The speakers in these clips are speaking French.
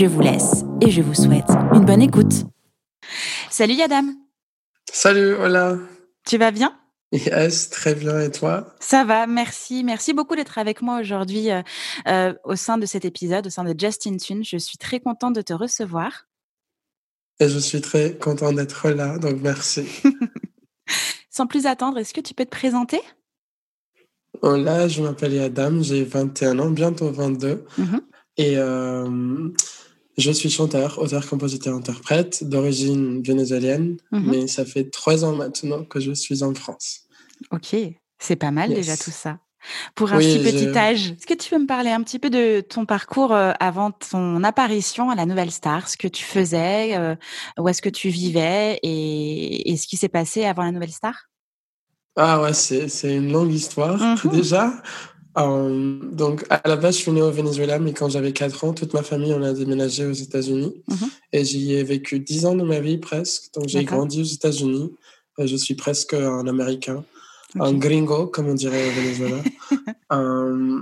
Je vous laisse et je vous souhaite une bonne écoute. Salut Yadam. Salut, hola. Tu vas bien? Yes, très bien. Et toi? Ça va, merci. Merci beaucoup d'être avec moi aujourd'hui euh, euh, au sein de cet épisode, au sein de Justin Tune. Je suis très contente de te recevoir. Et je suis très contente d'être là, donc merci. Sans plus attendre, est-ce que tu peux te présenter? Hola, je m'appelle Yadam, j'ai 21 ans, bientôt 22. Et euh, je suis chanteur, auteur, compositeur, interprète d'origine vénézuélienne, Mhm. mais ça fait trois ans maintenant que je suis en France. Ok, c'est pas mal déjà tout ça. Pour un Oui, si petit je- âge, est-ce que tu peux me parler un petit peu de ton parcours euh, avant ton apparition à la Nouvelle Star, ce que tu faisais, euh, où est-ce que tu vivais et, et ce qui s'est passé avant la Nouvelle Star? Ah ouais, c'est c'est une longue histoire Mhm. déjà. Euh, donc, à la base, je suis né au Venezuela, mais quand j'avais 4 ans, toute ma famille, on a déménagé aux États-Unis. Mhm. Et j'y ai vécu 10 ans de ma vie presque. Donc, j'ai grandi aux États-Unis. Euh, Je suis presque un Américain, un gringo, comme on dirait au Venezuela. Euh,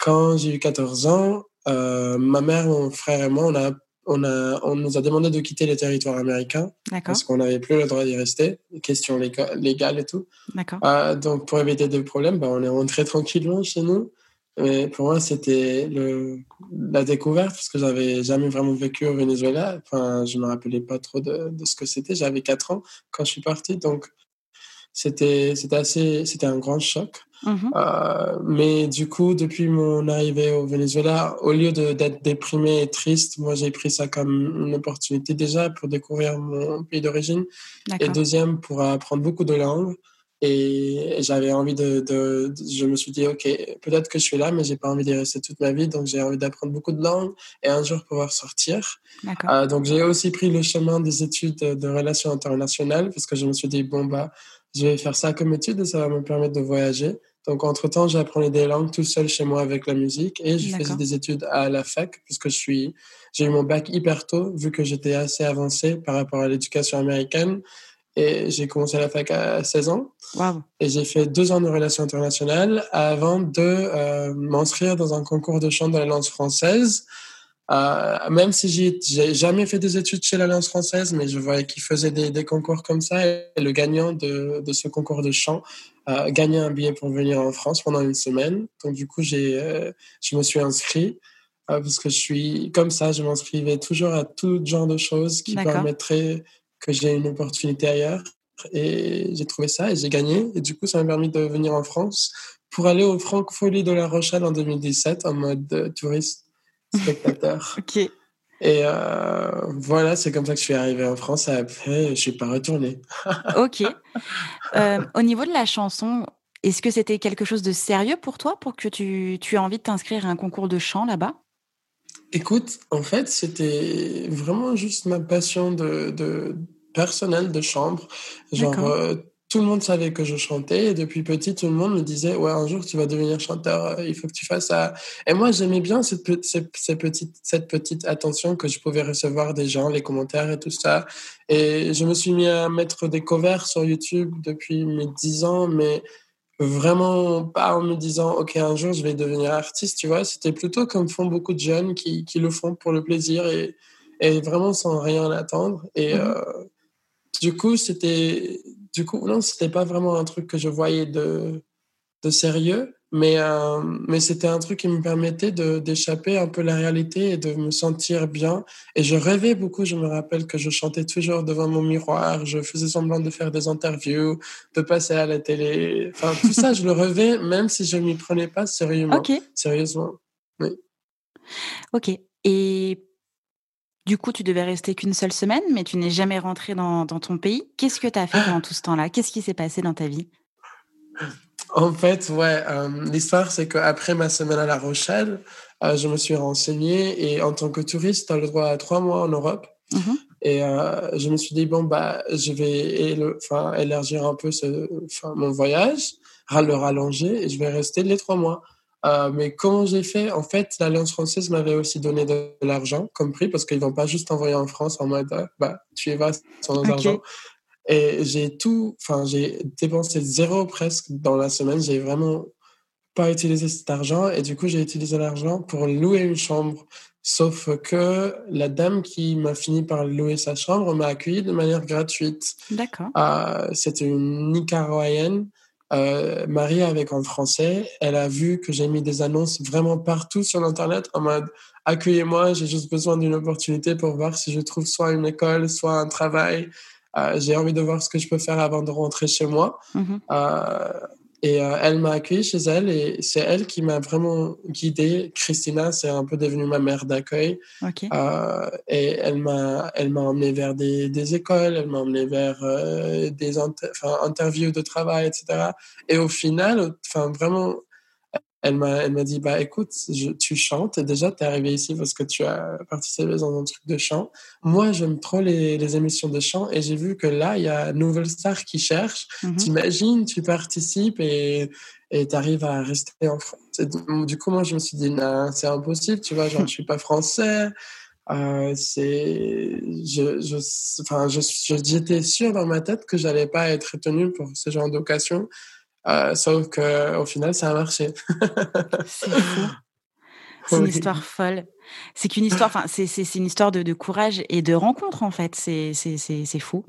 quand j'ai eu 14 ans, euh, ma mère, mon frère et moi, on, a, on, a, on nous a demandé de quitter le territoire américain D'accord, parce qu'on n'avait plus le droit d'y rester, question léga- légale et tout. Ah, donc, pour éviter des problèmes, bah, on est rentré tranquillement chez nous. Mais pour moi, c'était la découverte parce que j'avais jamais vraiment vécu au Venezuela. Enfin, je me rappelais pas trop de, de ce que c'était. J'avais 4 ans quand je suis parti. Donc, c'était, c'était assez, c'était un grand choc. Mhm. Euh, mais du coup, depuis mon arrivée au Venezuela, au lieu d'être déprimé et triste, moi, j'ai pris ça comme une opportunité déjà pour découvrir mon pays d'origine et deuxième pour apprendre beaucoup de langues. Et j'avais envie de, de, de- Je me suis dit, OK, peut-être que je suis là, mais j'ai pas envie d'y rester toute ma vie. Donc, j'ai envie d'apprendre beaucoup de langues et un jour pouvoir sortir. Euh, donc, j'ai aussi pris le chemin des études de, de relations internationales parce que je me suis dit, bon, bah, je vais faire ça comme étude et ça va me permettre de voyager. Donc, entre-temps, j'apprenais des langues tout seul chez moi avec la musique et je faisais des études à la fac puisque je suis, j'ai eu mon bac hyper tôt vu que j'étais assez avancé par rapport à l'éducation américaine. Et j'ai commencé à la fac à 16 ans et j'ai fait deux ans de relations internationales avant de euh, m'inscrire dans un concours de chant de l'Alliance française. Euh, même si j'ai j'ai jamais fait des études chez l'Alliance française, mais je voyais qu'ils faisaient des, des concours comme ça. Et le gagnant de, de ce concours de chant euh, gagnait un billet pour venir en France pendant une semaine. Donc du coup, j'ai, euh, je me suis inscrit euh, parce que je suis comme ça. Je m'inscrivais toujours à tout genre de choses qui permettraient que j'ai une opportunité ailleurs. Et j'ai trouvé ça et j'ai gagné. Et du coup, ça m'a permis de venir en France pour aller au Francophonie de La Rochelle en 2017 en mode euh, touriste spectateur. Ok. Et euh, voilà, c'est comme ça que je suis arrivé en France. Et après, je suis pas retourné. Ok. Euh, au niveau de la chanson, est-ce que c'était quelque chose de sérieux pour toi pour que tu, tu aies envie de t'inscrire à un concours de chant là-bas? Écoute, en fait, c'était vraiment juste ma passion de, de personnelle de chambre. Genre, tout le monde savait que je chantais et depuis petit, tout le monde me disait, ouais, un jour tu vas devenir chanteur, euh, il faut que tu fasses ça. Et moi, j'aimais bien cette, pe- cette, cette petite, cette petite attention que je pouvais recevoir des gens, les commentaires et tout ça. Et je me suis mis à mettre des covers sur YouTube depuis mes 10 ans, mais vraiment pas en me disant, OK, un jour je vais devenir artiste, tu vois. C'était plutôt comme font beaucoup de jeunes qui, qui le font pour le plaisir et, et vraiment sans rien attendre. Et Mhm. euh, du coup, c'était, du coup, non, c'était pas vraiment un truc que je voyais de, de sérieux, mais, euh, mais c'était un truc qui me permettait d'échapper un peu à la réalité et de me sentir bien. Et je rêvais beaucoup, je me rappelle que je chantais toujours devant mon miroir, je faisais semblant de faire des interviews, de passer à la télé. Enfin, tout ça, je le rêvais, même si je m'y prenais pas sérieusement. Ok. Sérieusement. Ok. Et du coup, tu devais rester qu'une seule semaine, mais tu n'es jamais rentré dans, dans ton pays. Qu'est-ce que tu as fait pendant tout ce temps-là? Qu'est-ce qui s'est passé dans ta vie? En fait, ouais, euh, l'histoire, c'est qu'après ma semaine à La Rochelle, euh, je me suis renseigné et en tant que touriste, tu as le droit à trois mois en Europe. Mhm. Et euh, je me suis dit, bon, bah, je vais élargir un peu ce, mon voyage, le rallonger, et je vais rester les trois mois. Euh, mais comment j'ai fait? En fait, l'Alliance française m'avait aussi donné de, l'argent comme prix, parce qu'ils vont pas juste envoyer en France en mode, bah, tu y vas sans argent. Et j'ai tout, enfin, j'ai dépensé zéro presque dans la semaine. J'ai vraiment pas utilisé cet argent. Et du coup, j'ai utilisé l'argent pour louer une chambre. Sauf que la dame qui m'a fini par louer sa chambre m'a accueilli de manière gratuite. D'accord. Euh, C'était une Nicaraguayenne, euh, mariée avec un Français. Elle a vu que j'ai mis des annonces vraiment partout sur l'Internet en mode accueillez-moi, j'ai juste besoin d'une opportunité pour voir si je trouve soit une école, soit un travail. Euh, j'ai envie de voir ce que je peux faire avant de rentrer chez moi. Mm-hmm. Euh, et euh, elle m'a accueilli chez elle et c'est elle qui m'a vraiment guidé. Christina, c'est un peu devenue ma mère d'accueil. Euh, et elle m'a, elle m'a emmené vers des, des écoles, elle m'a emmené vers euh, des interviews de travail, etc. Et au final, enfin vraiment, elle m'a elle m'a dit bah écoute tu chantes. Et déjà tu es arrivé ici parce que tu as participé dans un truc de chant. Moi j'aime trop les, les, émissions de chant et j'ai vu que là il y a Nouvelle Star qui cherche. Mm-hmm. t'imagines tu participes et et tu arrives à rester en France. Du coup moi je me suis dit non c'est impossible tu vois genre je suis pas français. Euh, c'est je je enfin je j'étais sûr dans ma tête que j'allais pas être retenu pour ce genre d'occasion euh, sauf qu'au final, ça a marché. c'est fou. C'est une histoire folle. C'est qu'une histoire, enfin, c'est une histoire de, de, courage et de rencontre, en fait. C'est fou.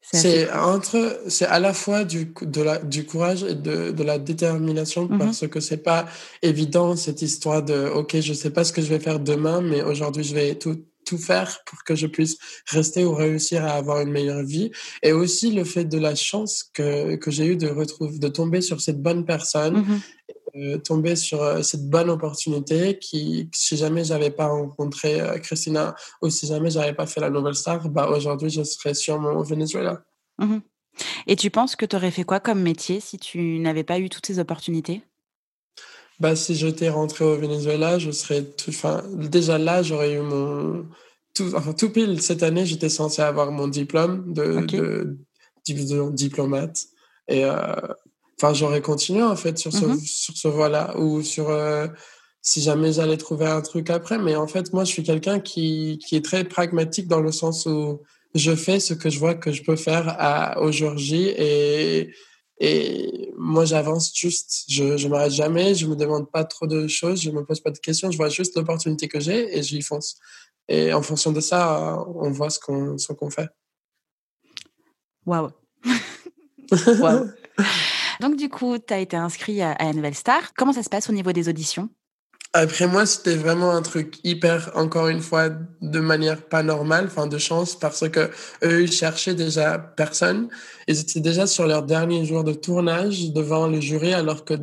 C'est entre, c'est à la fois du, de la, du courage et de, de la détermination mm-hmm. parce que c'est pas évident cette histoire de, ok, je sais pas ce que je vais faire demain, mais aujourd'hui je vais tout, tout faire pour que je puisse rester ou réussir à avoir une meilleure vie. Et aussi le fait de la chance que, que j'ai eu de retrouver, de tomber sur cette bonne personne, mm-hmm. tomber sur euh, cette bonne opportunité qui, si jamais j'avais pas rencontré euh, Christina ou si jamais j'avais pas fait la Nouvelle Star, bah aujourd'hui je serais sûrement au Venezuela. Mm-hmm. Et tu penses que tu aurais fait quoi comme métier si tu n'avais pas eu toutes ces opportunités? Bah, si j'étais rentré au Venezuela, je serais tout, enfin, déjà là, j'aurais eu mon, tout, enfin, tout pile cette année, j'étais censé avoir mon diplôme de, de, diplomate. Et, euh, enfin, j'aurais continué, en fait, sur ce, mm-hmm. sur ce voie-là, ou sur, euh, si jamais j'allais trouver un truc après. Mais en fait, moi, je suis quelqu'un qui, qui est très pragmatique dans le sens où je fais ce que je vois que je peux faire à, aujourd'hui et, et moi, j'avance juste. Je ne m'arrête jamais. Je me demande pas trop de choses. Je me pose pas de questions. Je vois juste l'opportunité que j'ai et j'y fonce. Et en fonction de ça, on voit ce qu'on qu'on fait. Waouh. Donc, du coup, tu as été inscrit à, à Nouvelle Star. Comment ça se passe au niveau des auditions? Après moi, c'était vraiment un truc hyper, encore une fois, de manière pas normale, enfin de chance, parce que eux, ils cherchaient déjà personne. Ils étaient déjà sur leur dernier jour de tournage devant le jury, alors que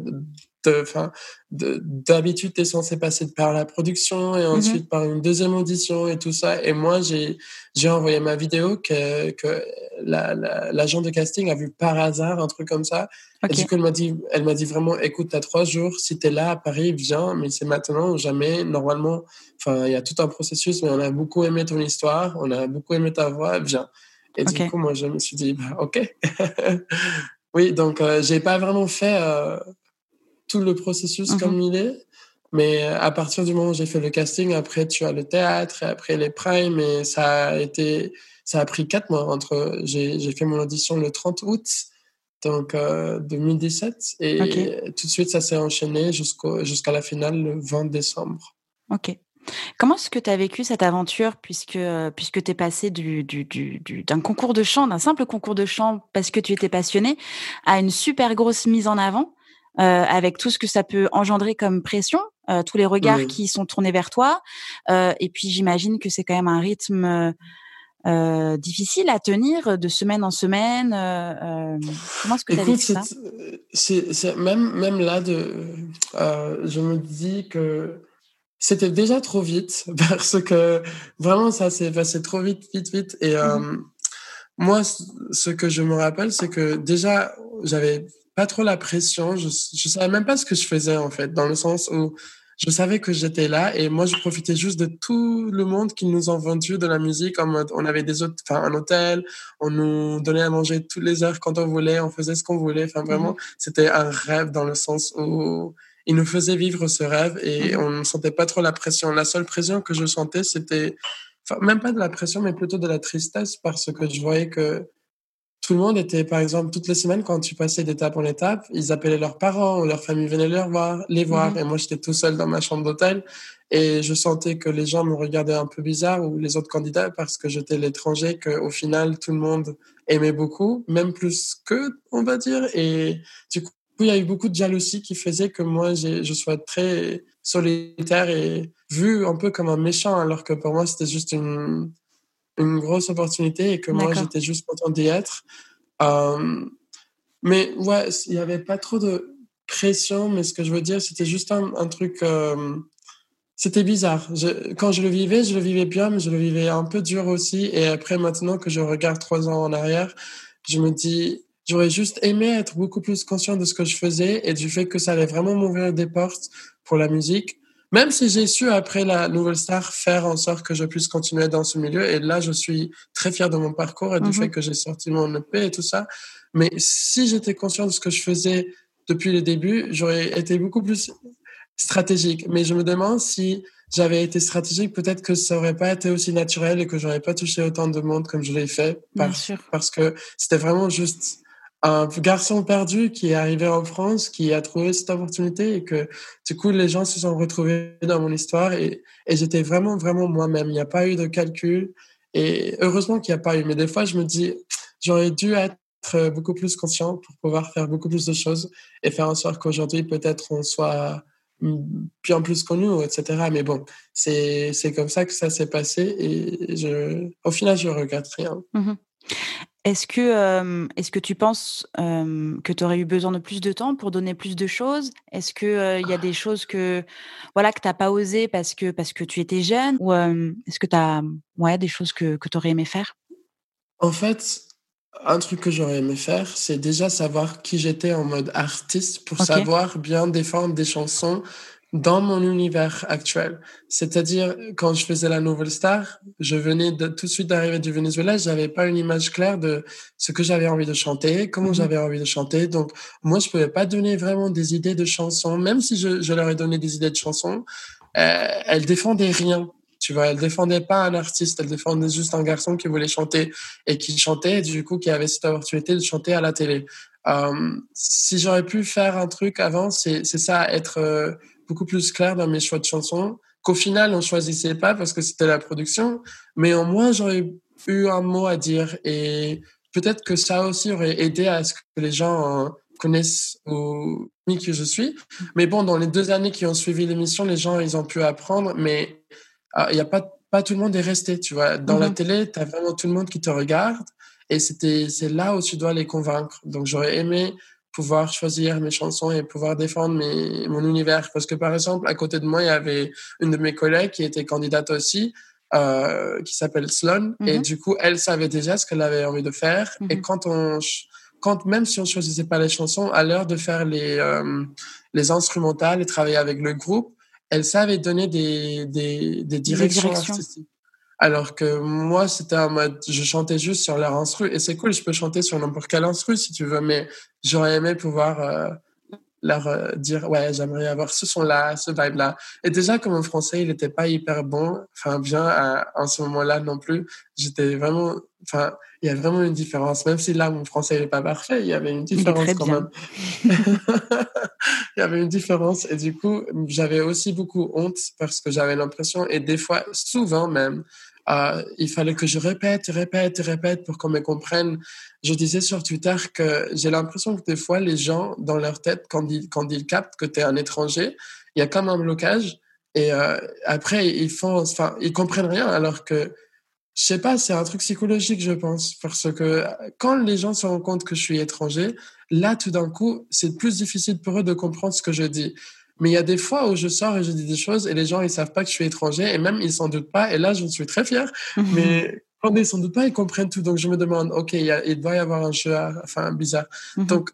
enfin, d'habitude, tu es censé passer par la production et mmh ensuite par une deuxième audition et tout ça. Et moi, j'ai, j'ai envoyé ma vidéo que, que l'agent de casting a vu par hasard, un truc comme ça. Et du coup, elle m'a dit, elle m'a dit vraiment, écoute, t'as trois jours, si t'es là à Paris, viens, mais c'est maintenant ou jamais. Normalement, enfin, il y a tout un processus, mais on a beaucoup aimé ton histoire, on a beaucoup aimé ta voix, viens. Et du coup, moi, je me suis dit, bah, ok. oui, donc, euh, j'ai pas vraiment fait, euh, tout le processus mhm. comme il est. Mais euh, à partir du moment où j'ai fait le casting, après tu as le théâtre, et après les primes, et ça a été, ça a pris quatre mois entre. J'ai fait mon audition le 30 août, donc 2017, euh, et tout de suite ça s'est enchaîné jusqu'au jusqu'à la finale le 20 décembre. Ok. Comment est-ce que tu as vécu cette aventure puisque, euh, puisque tu es passé du, du, du, d'un concours de chant, d'un simple concours de chant parce que tu étais passionné, à une super grosse mise en avant? Avec tout ce que ça peut engendrer comme pression, euh, tous les regards qui sont tournés vers toi. Euh, et puis j'imagine que c'est quand même un rythme difficile à tenir de semaine en semaine. comment est-ce que tu as vécu ça? même, même là, de, je me dis que c'était déjà trop vite parce que vraiment ça s'est passé trop vite, vite, vite. Et mmh moi, ce que je me rappelle, c'est que déjà, j'avais pas trop la pression. Je, je savais même pas ce que je faisais, en fait, dans le sens où je savais que j'étais là et moi, je profitais juste de tout le monde qui nous ont vendu de la musique en mode, on avait des autres, enfin, un hôtel, on nous donnait à manger toutes les heures quand on voulait, on faisait ce qu'on voulait. Enfin, vraiment, mhm. c'était un rêve dans le sens où il nous faisait vivre ce rêve et mhm. on ne sentait pas trop la pression. La seule pression que je sentais, c'était, enfin, même pas de la pression, mais plutôt de la tristesse parce que je voyais que tout le monde était, par exemple, toutes les semaines, quand tu passais d'étape en étape, ils appelaient leurs parents, leur famille venait les voir, les voir. Mhm. Et moi, j'étais tout seul dans ma chambre d'hôtel. Et je sentais que les gens me regardaient un peu bizarre ou les autres candidats parce que j'étais l'étranger, qu'au final, tout le monde aimait beaucoup, même plus que, on va dire. Et du coup, il y a eu beaucoup de jalousie qui faisait que moi, je sois très solitaire et vu un peu comme un méchant, alors que pour moi, c'était juste une, une grosse opportunité et que moi, j'étais juste content d'y être. Euh, mais ouais, il n'y avait pas trop de pression, mais ce que je veux dire, c'était juste un, un truc... Euh, c'était bizarre. Je, quand je le vivais, je le vivais bien, mais je le vivais un peu dur aussi. Et après, maintenant que je regarde trois ans en arrière, je me dis, j'aurais juste aimé être beaucoup plus conscient de ce que je faisais et du fait que ça allait vraiment m'ouvrir des portes pour la musique. Même si j'ai su, après la Nouvelle Star, faire en sorte que je puisse continuer dans ce milieu. Et là, je suis très fier de mon parcours et du mhm. fait que j'ai sorti mon EP et tout ça. Mais si j'étais conscient de ce que je faisais depuis le début, j'aurais été beaucoup plus stratégique. Mais je me demande si j'avais été stratégique, peut-être que ça aurait pas été aussi naturel et que j'aurais pas touché autant de monde comme je l'ai fait. Parce que c'était vraiment juste un garçon perdu qui est arrivé en France, qui a trouvé cette opportunité et que du coup les gens se sont retrouvés dans mon histoire et, j'étais vraiment vraiment moi-même. Il n'y a pas eu de calcul et heureusement qu'il n'y a pas eu. Mais des fois je me dis j'aurais dû être beaucoup plus conscient pour pouvoir faire beaucoup plus de choses et faire en sorte qu'aujourd'hui peut-être on soit bien plus connu, etc. Mais bon, c'est comme ça que ça s'est passé et au final je regrette rien. Mmh est-ce que, est-ce que tu penses que tu aurais eu besoin de plus de temps pour donner plus de choses? Est-ce qu'il il y a des choses que voilà que tu n'as pas osé parce que, parce que tu étais jeune Ou est-ce que tu as ouais, des choses que, que tu aurais aimé faire? En fait, un truc que j'aurais aimé faire, c'est déjà savoir qui j'étais en mode artiste pour savoir bien défendre des chansons dans mon univers actuel. C'est-à-dire, quand je faisais la Nouvelle Star, je venais de, tout de suite d'arriver du Venezuela, j'avais pas une image claire de ce que j'avais envie de chanter, comment mhm. j'avais envie de chanter. Donc, moi, je pouvais pas donner vraiment des idées de chansons, même si je, je leur ai donné des idées de chansons, euh, elles défendaient rien. Tu vois, elle défendait pas un artiste, elle défendait juste un garçon qui voulait chanter et qui chantait, et du coup, qui avait cette opportunité de chanter à la télé. Euh, si j'aurais pu faire un truc avant, c'est ça, être euh, beaucoup plus clair dans mes choix de chansons, qu'au final, on choisissait pas parce que c'était la production, mais au moins, j'aurais eu un mot à dire et peut-être que ça aussi aurait aidé à ce que les gens euh, connaissent ou qui je suis. Mais bon, dans les deux années qui ont suivi l'émission, les gens, ils ont pu apprendre, mais ah, il y a pas, pas tout le monde est resté, tu vois. Dans la mhm. télé, tu as vraiment tout le monde qui te regarde et c'était, c'est là où tu dois les convaincre. Donc, j'aurais aimé pouvoir choisir mes chansons et pouvoir défendre mes, mon univers. Parce que, par exemple, à côté de moi, il y avait une de mes collègues qui était candidate aussi, euh, qui s'appelle Sloan. Et mhm. du coup, elle savait déjà ce qu'elle avait envie de faire. Et mhm. quand on, quand même si on choisissait pas les chansons, à l'heure de faire les, euh, les instrumentales et travailler avec le groupe, elle savait donner des, des, des directions, artistiques. Alors que moi, c'était en mode, je chantais juste sur leur instru. Et c'est cool, je peux chanter sur n'importe quel instru si tu veux, mais j'aurais aimé pouvoir euh, leur euh, dire, ouais, j'aimerais avoir ce son-là, ce vibe-là. Et déjà, comme en français, il n'était pas hyper bon, enfin, bien à, en ce moment-là non plus. J'étais vraiment, enfin, il y a vraiment une différence. Même si là, mon français n'est pas parfait, il y avait une différence quand même. il y avait une différence. Et du coup, j'avais aussi beaucoup honte parce que j'avais l'impression, et des fois, souvent même, euh, il fallait que je répète, répète, répète pour qu'on me comprenne. Je disais sur Twitter que j'ai l'impression que des fois, les gens, dans leur tête, quand ils, quand ils captent que tu es un étranger, il y a comme un blocage. Et euh, après, ils font, enfin, ils comprennent rien alors que je sais pas, c'est un truc psychologique, je pense, parce que quand les gens se rendent compte que je suis étranger, là, tout d'un coup, c'est plus difficile pour eux de comprendre ce que je dis. Mais il y a des fois où je sors et je dis des choses et les gens, ils savent pas que je suis étranger et même ils s'en doutent pas. Et là, je suis très fier. Mais quand ils s'en doutent pas, ils comprennent tout. Donc, je me demande, OK, il, doit y avoir un jeu, enfin, bizarre. Mhm. Donc,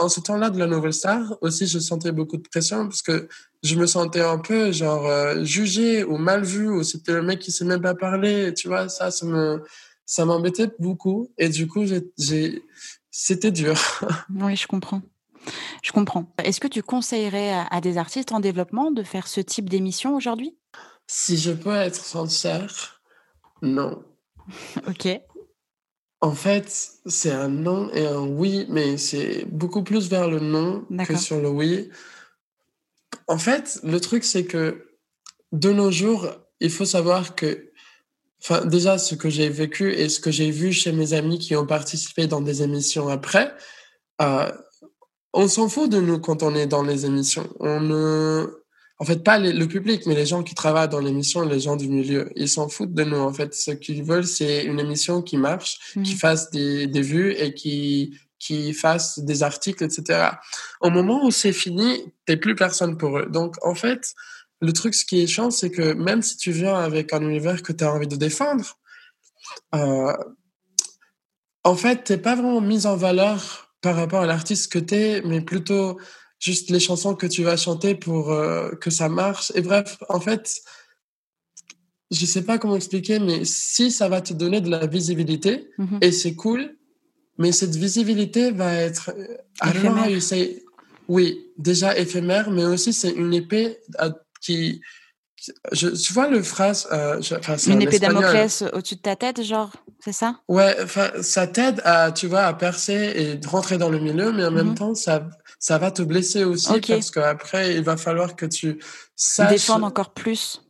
en ce temps-là de la nouvelle star, aussi, je sentais beaucoup de pression parce que je me sentais un peu genre euh, jugé ou mal vu ou c'était le mec qui sait même pas parler. Tu vois, ça, ça me, ça m'embêtait beaucoup et du coup, j'ai, c'était dur. Oui, je comprends. Je comprends. Est-ce que tu conseillerais à, des artistes en développement de faire ce type d'émission aujourd'hui? Si je peux être sincère, non. ok. En fait, c'est un non et un oui, mais c'est beaucoup plus vers le non que sur le oui. En fait, le truc, c'est que de nos jours, il faut savoir que, enfin, déjà, ce que j'ai vécu et ce que j'ai vu chez mes amis qui ont participé dans des émissions après, euh, on s'en fout de nous quand on est dans les émissions. On ne, en fait, pas le public, mais les gens qui travaillent dans l'émission, les gens du milieu, ils s'en foutent de nous. En fait, ce qu'ils veulent, c'est une émission qui marche, qui mmh. fasse des, des vues et qui qui fasse des articles, etc. Au moment où c'est fini, t'es plus personne pour eux. Donc, en fait, le truc, ce qui est chiant, c'est que même si tu viens avec un univers que tu as envie de défendre, euh, en fait, t'es pas vraiment mis en valeur par rapport à l'artiste que t'es, mais plutôt juste les chansons que tu vas chanter pour euh, que ça marche. Et bref, en fait, je sais pas comment expliquer, mais si ça va te donner de la visibilité, mhm. et c'est cool, mais cette visibilité va être... Euh, éphémère. oui, déjà éphémère, mais aussi c'est une épée qui... Je, tu vois le phrase... Euh, une épée Damoclès au-dessus de ta tête, genre, c'est ça? Ouais, ça t'aide à, tu vois, à percer et rentrer dans le milieu, mais en même mhm. temps, ça ça va te blesser aussi parce qu'après, il va falloir que tu saches. Défendre encore plus.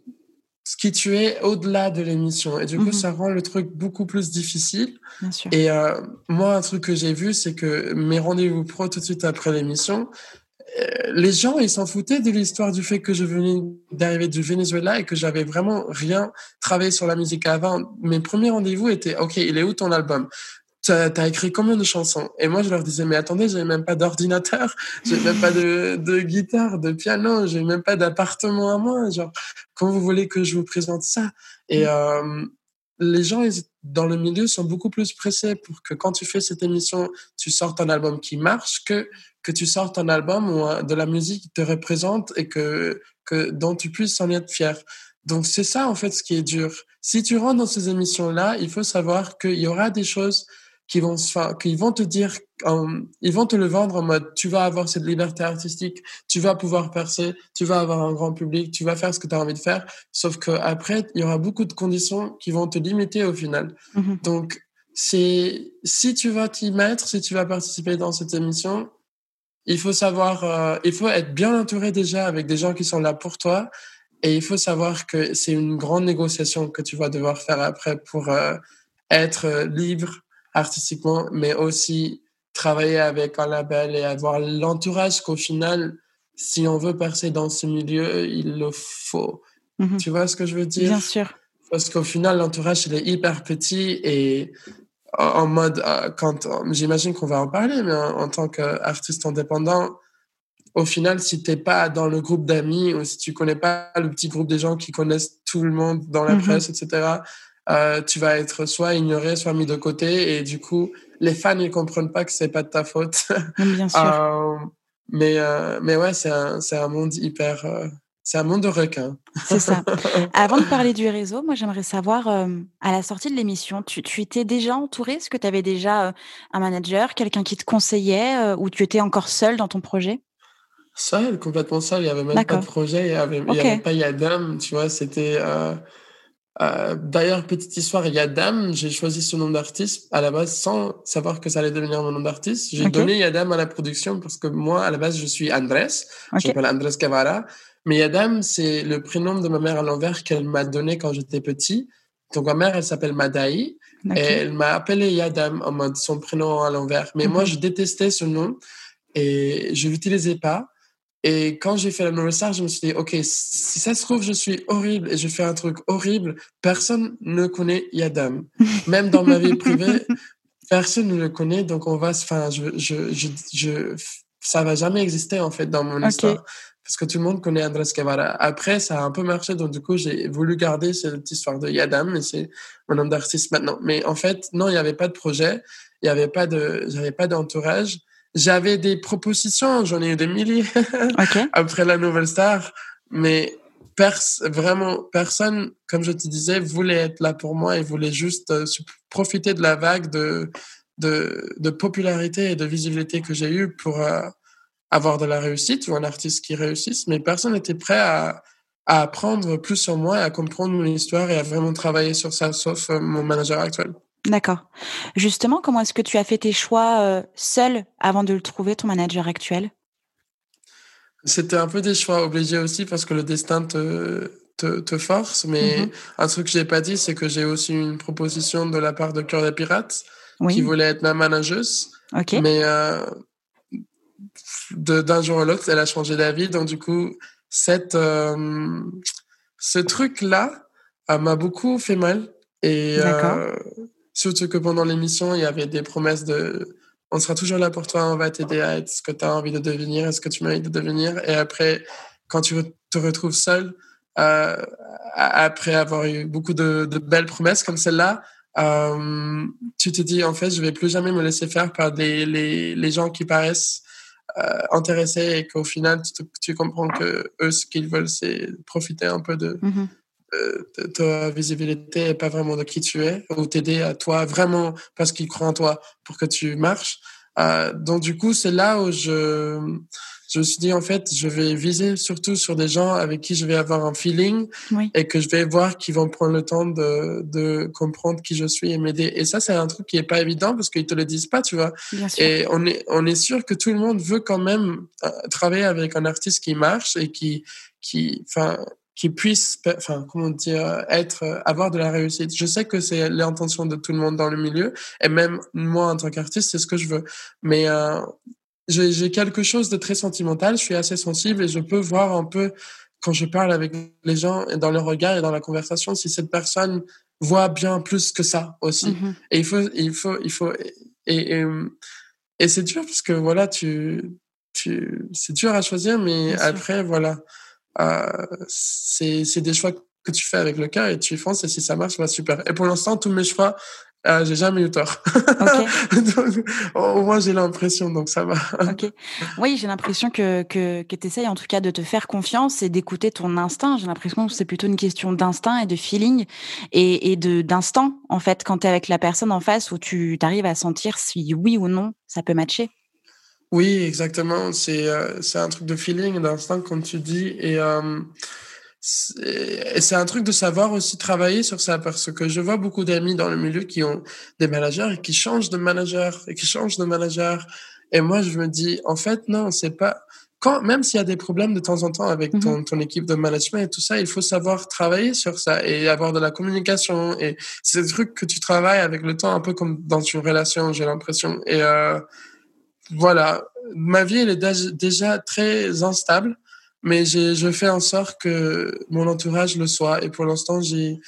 Ce qui tu es au-delà de l'émission. Et du coup, mhm. ça rend le truc beaucoup plus difficile. Bien sûr. Et euh, moi, un truc que j'ai vu, c'est que mes rendez-vous pro tout de suite après l'émission, les gens, ils s'en foutaient de l'histoire du fait que je venais d'arriver du Venezuela et que j'avais vraiment rien travaillé sur la musique avant. Mes premiers rendez-vous étaient, OK, il est où ton album? tu as, écrit combien de chansons? Et moi, je leur disais, mais attendez, j'ai même pas d'ordinateur, j'ai même pas de, de guitare, de piano, j'ai même pas d'appartement à moi. Genre, comment vous voulez que je vous présente ça? Et mm. euh, les gens dans le milieu sont beaucoup plus pressés pour que quand tu fais cette émission, tu sortes un album qui marche que que tu sortes un album ou de la musique qui te représente et que que dont tu puisses en être fier. Donc c'est ça en fait ce qui est dur. Si tu rentres dans ces émissions là, il faut savoir qu'il y aura des choses qui vont qui vont te dire, ils vont te le vendre en mode, tu vas avoir cette liberté artistique, tu vas pouvoir percer, tu vas avoir un grand public, tu vas faire ce que tu as envie de faire. Sauf que après, il y aura beaucoup de conditions qui vont te limiter au final. Mm-hmm. Donc, c'est, si tu vas t'y mettre, si tu vas participer dans cette émission, il faut savoir, euh, il faut être bien entouré déjà avec des gens qui sont là pour toi. Et il faut savoir que c'est une grande négociation que tu vas devoir faire après pour euh, être libre artistiquement, mais aussi travailler avec un label et avoir l'entourage qu'au final, si on veut percer dans ce milieu, il le faut. Mhm. Tu vois ce que je veux dire? Bien sûr. Parce qu'au final, l'entourage, il est hyper petit et en mode, euh, quand j'imagine qu'on va en parler, mais en, tant qu'artiste indépendant, au final, si t'es pas dans le groupe d'amis ou si tu connais pas le petit groupe des gens qui connaissent tout le monde dans la mhm. presse, etc., euh, tu vas être soit ignoré, soit mis de côté. Et du coup, les fans, ils comprennent pas que c'est pas de ta faute. Bien sûr. euh, mais, euh, mais ouais, c'est un, c'est un monde hyper. Euh, c'est un monde de requins. C'est ça. Avant de parler du réseau, moi, j'aimerais savoir, euh, à la sortie de l'émission, tu, tu étais déjà entouré Est-ce que tu avais déjà un manager, quelqu'un qui te conseillait, ou tu étais encore seul dans ton projet? Seul, complètement seul. Il y avait même pas de projet. Il y avait, il y avait pas Yadam, tu vois. C'était. Euh, D'ailleurs, petite histoire, Yadam, j'ai choisi ce nom d'artiste à la base sans savoir que ça allait devenir mon nom d'artiste. J'ai donné Yadam à la production parce que moi, à la base, je suis Andrés. Je m'appelle Andrés Cavara. Mais Yadam, c'est le prénom de ma mère à l'envers qu'elle m'a donné quand j'étais petit. Donc, ma mère, elle s'appelle Madaï. Et elle m'a appelé Yadam en mode son prénom à l'envers. Mais moi, je détestais ce nom et je l'utilisais pas. Et quand j'ai fait la nouvelle star, je me suis dit, OK, si ça se trouve, je suis horrible et je fais un truc horrible, personne ne connaît Yadam. Même dans ma vie privée, personne ne le connaît. Donc, on va, enfin, je, je, je, je, ça va jamais exister, en fait, dans mon histoire. Parce que tout le monde connaît Andrés Guevara. Après, ça a un peu marché. Donc, du coup, j'ai voulu garder cette histoire de Yadam, et c'est mon nom d'artiste maintenant. Mais en fait, non, il n'y avait pas de projet. Il n'y avait pas de, j'avais pas d'entourage. j'avais des propositions, j'en ai eu des milliers après la Nouvelle Star, mais pers vraiment personne, comme je te disais, voulait être là pour moi et voulait juste euh, profiter de la vague de, de, de, popularité et de visibilité que j'ai eue pour euh, avoir de la réussite ou un artiste qui réussisse, mais personne n'était prêt à, à apprendre plus sur moi, à comprendre mon histoire et à vraiment travailler sur ça, sauf euh, mon manager actuel. D'accord. Justement, comment est-ce que tu as fait tes choix euh, seul avant de le trouver, ton manager actuel? C'était un peu des choix obligés aussi parce que le destin te, te, te force. Mais mm-hmm. un truc que j'ai pas dit, c'est que j'ai aussi une proposition de la part de Cœur des Pirates qui voulait être ma manageuse. Ok. Mais euh, d'un jour à l'autre, elle a changé d'avis. Donc du coup, cette, euh, ce truc-là m'a beaucoup fait mal. Et euh, surtout que pendant l'émission, il y avait des promesses de on sera toujours là pour toi, on va t'aider à être ce que tu as envie de devenir, est-ce que tu mérites de devenir. Et après, quand tu te retrouves seul, euh, après avoir eu beaucoup de, de belles promesses comme celle-là, euh, tu te dis en fait, je vais plus jamais me laisser faire par des, les, les gens qui paraissent euh, intéressés et qu'au final, tu, tu, comprends que eux, ce qu'ils veulent, c'est profiter un peu de, mm-hmm de ta visibilité et pas vraiment de qui tu es, ou t'aider à toi vraiment parce qu'ils croient en toi pour que tu marches. Euh, donc du coup, c'est là où je, je me suis dit en fait, je vais viser surtout sur des gens avec qui je vais avoir un feeling et que je vais voir qui vont prendre le temps de, de comprendre qui je suis et m'aider. Et ça, c'est un truc qui est pas évident parce qu'ils te le disent pas, tu vois. Et on est, on est sûr que tout le monde veut quand même euh, travailler avec un artiste qui marche et qui, qui, enfin, qui puisse, enfin, comment dire, être, avoir de la réussite. Je sais que c'est l'intention de tout le monde dans le milieu, et même moi en tant qu'artiste, c'est ce que je veux. Mais euh, j'ai quelque chose de très sentimental. Je suis assez sensible et je peux voir un peu quand je parle avec les gens et dans leur regard et dans la conversation si cette personne voit bien plus que ça aussi. Mm-hmm. Et il faut, il faut, il faut, et, et, et c'est dur parce que voilà, tu, tu, c'est dur à choisir, mais après, voilà euh, c'est des choix que tu fais avec le cœur et tu fonces et si ça marche, bah super. Et pour l'instant, tous mes choix, euh, j'ai jamais eu tort. donc, au moins, j'ai l'impression, donc ça va. Okay. Oui, j'ai l'impression que, que, que tu essayes en tout cas de te faire confiance et d'écouter ton instinct. J'ai l'impression que c'est plutôt une question d'instinct et de feeling et, et d'instant, en fait, quand tu es avec la personne en face où tu arrives à sentir si oui ou non ça peut matcher. Oui, exactement. C'est euh, c'est un truc de feeling, d'instinct, comme tu dis. Et euh, c'est un truc de savoir aussi travailler sur ça parce que je vois beaucoup d'amis dans le milieu qui ont des managers et qui changent de manager et qui changent de manager. Et moi, je me dis, en fait, non, c'est pas. Quand, même s'il y a des problèmes de temps en temps avec ton, ton équipe de management et tout ça, il faut savoir travailler sur ça et avoir de la communication. Et c'est des trucs que tu travailles avec le temps, un peu comme dans une relation, j'ai l'impression. Et euh, voilà, ma vie elle est déjà très instable, mais je fais en sorte que mon entourage le soit. Et pour l'instant, j'ai,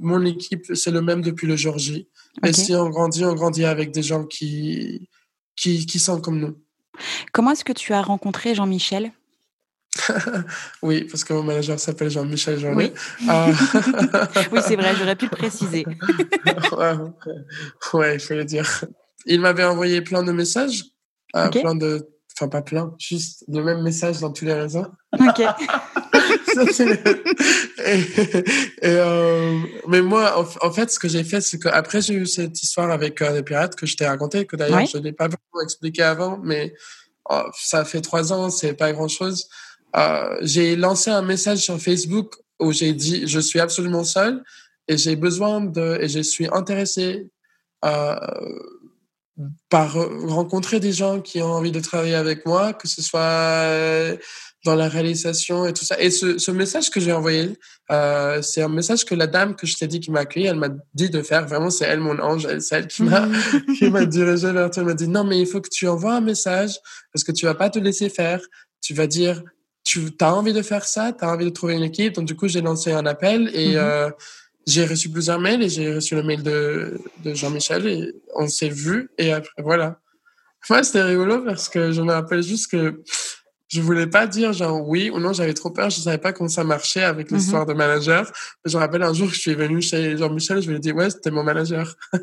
mon équipe, c'est le même depuis le jour J. Et si on grandit, on grandit avec des gens qui, qui, qui sont comme nous. Comment est-ce que tu as rencontré Jean-Michel? Oui, parce que mon manager s'appelle Jean-Michel jean Oui, ah. oui c'est vrai, j'aurais pu le préciser. ouais, ouais, il faut le dire. Il m'avait envoyé plein de messages euh, plein de, enfin pas plein, juste le même message dans tous les réseaux. Ok. et, euh, mais moi, en, fait, ce que j'ai fait, c'est qu'après j'ai eu cette histoire avec euh, les pirates que je t'ai raconté, que d'ailleurs je n'ai pas vraiment expliqué avant, mais oh, ça fait trois ans, c'est pas grand chose. Euh, j'ai lancé un message sur Facebook où j'ai dit je suis absolument seul et j'ai besoin de et je suis intéressé euh, par rencontrer des gens qui ont envie de travailler avec moi, que ce soit euh, dans la réalisation et tout ça. Et ce, ce message que j'ai envoyé, euh, c'est un message que la dame que je t'ai dit qui m'a accueilli, elle m'a dit de faire. Vraiment, c'est elle mon ange, c'est elle qui m'a qui m'a dirigé vers toi. Elle m'a dit non, mais il faut que tu envoies un message parce que tu vas pas te laisser faire. Tu vas dire tu as envie de faire ça, tu as envie de trouver une équipe. Donc du coup, j'ai lancé un appel et mm-hmm. euh, j'ai reçu plusieurs mails et j'ai reçu le mail de, de Jean-Michel et on s'est vu et après voilà. Moi, c'était rigolo parce que je me rappelle juste que je voulais pas dire genre oui ou non, j'avais trop peur, je savais pas comment ça marchait avec mhm. l'histoire de manager. Je me rappelle un jour que je suis venu chez Jean-Michel, je lui ai dit ouais, c'était mon manager.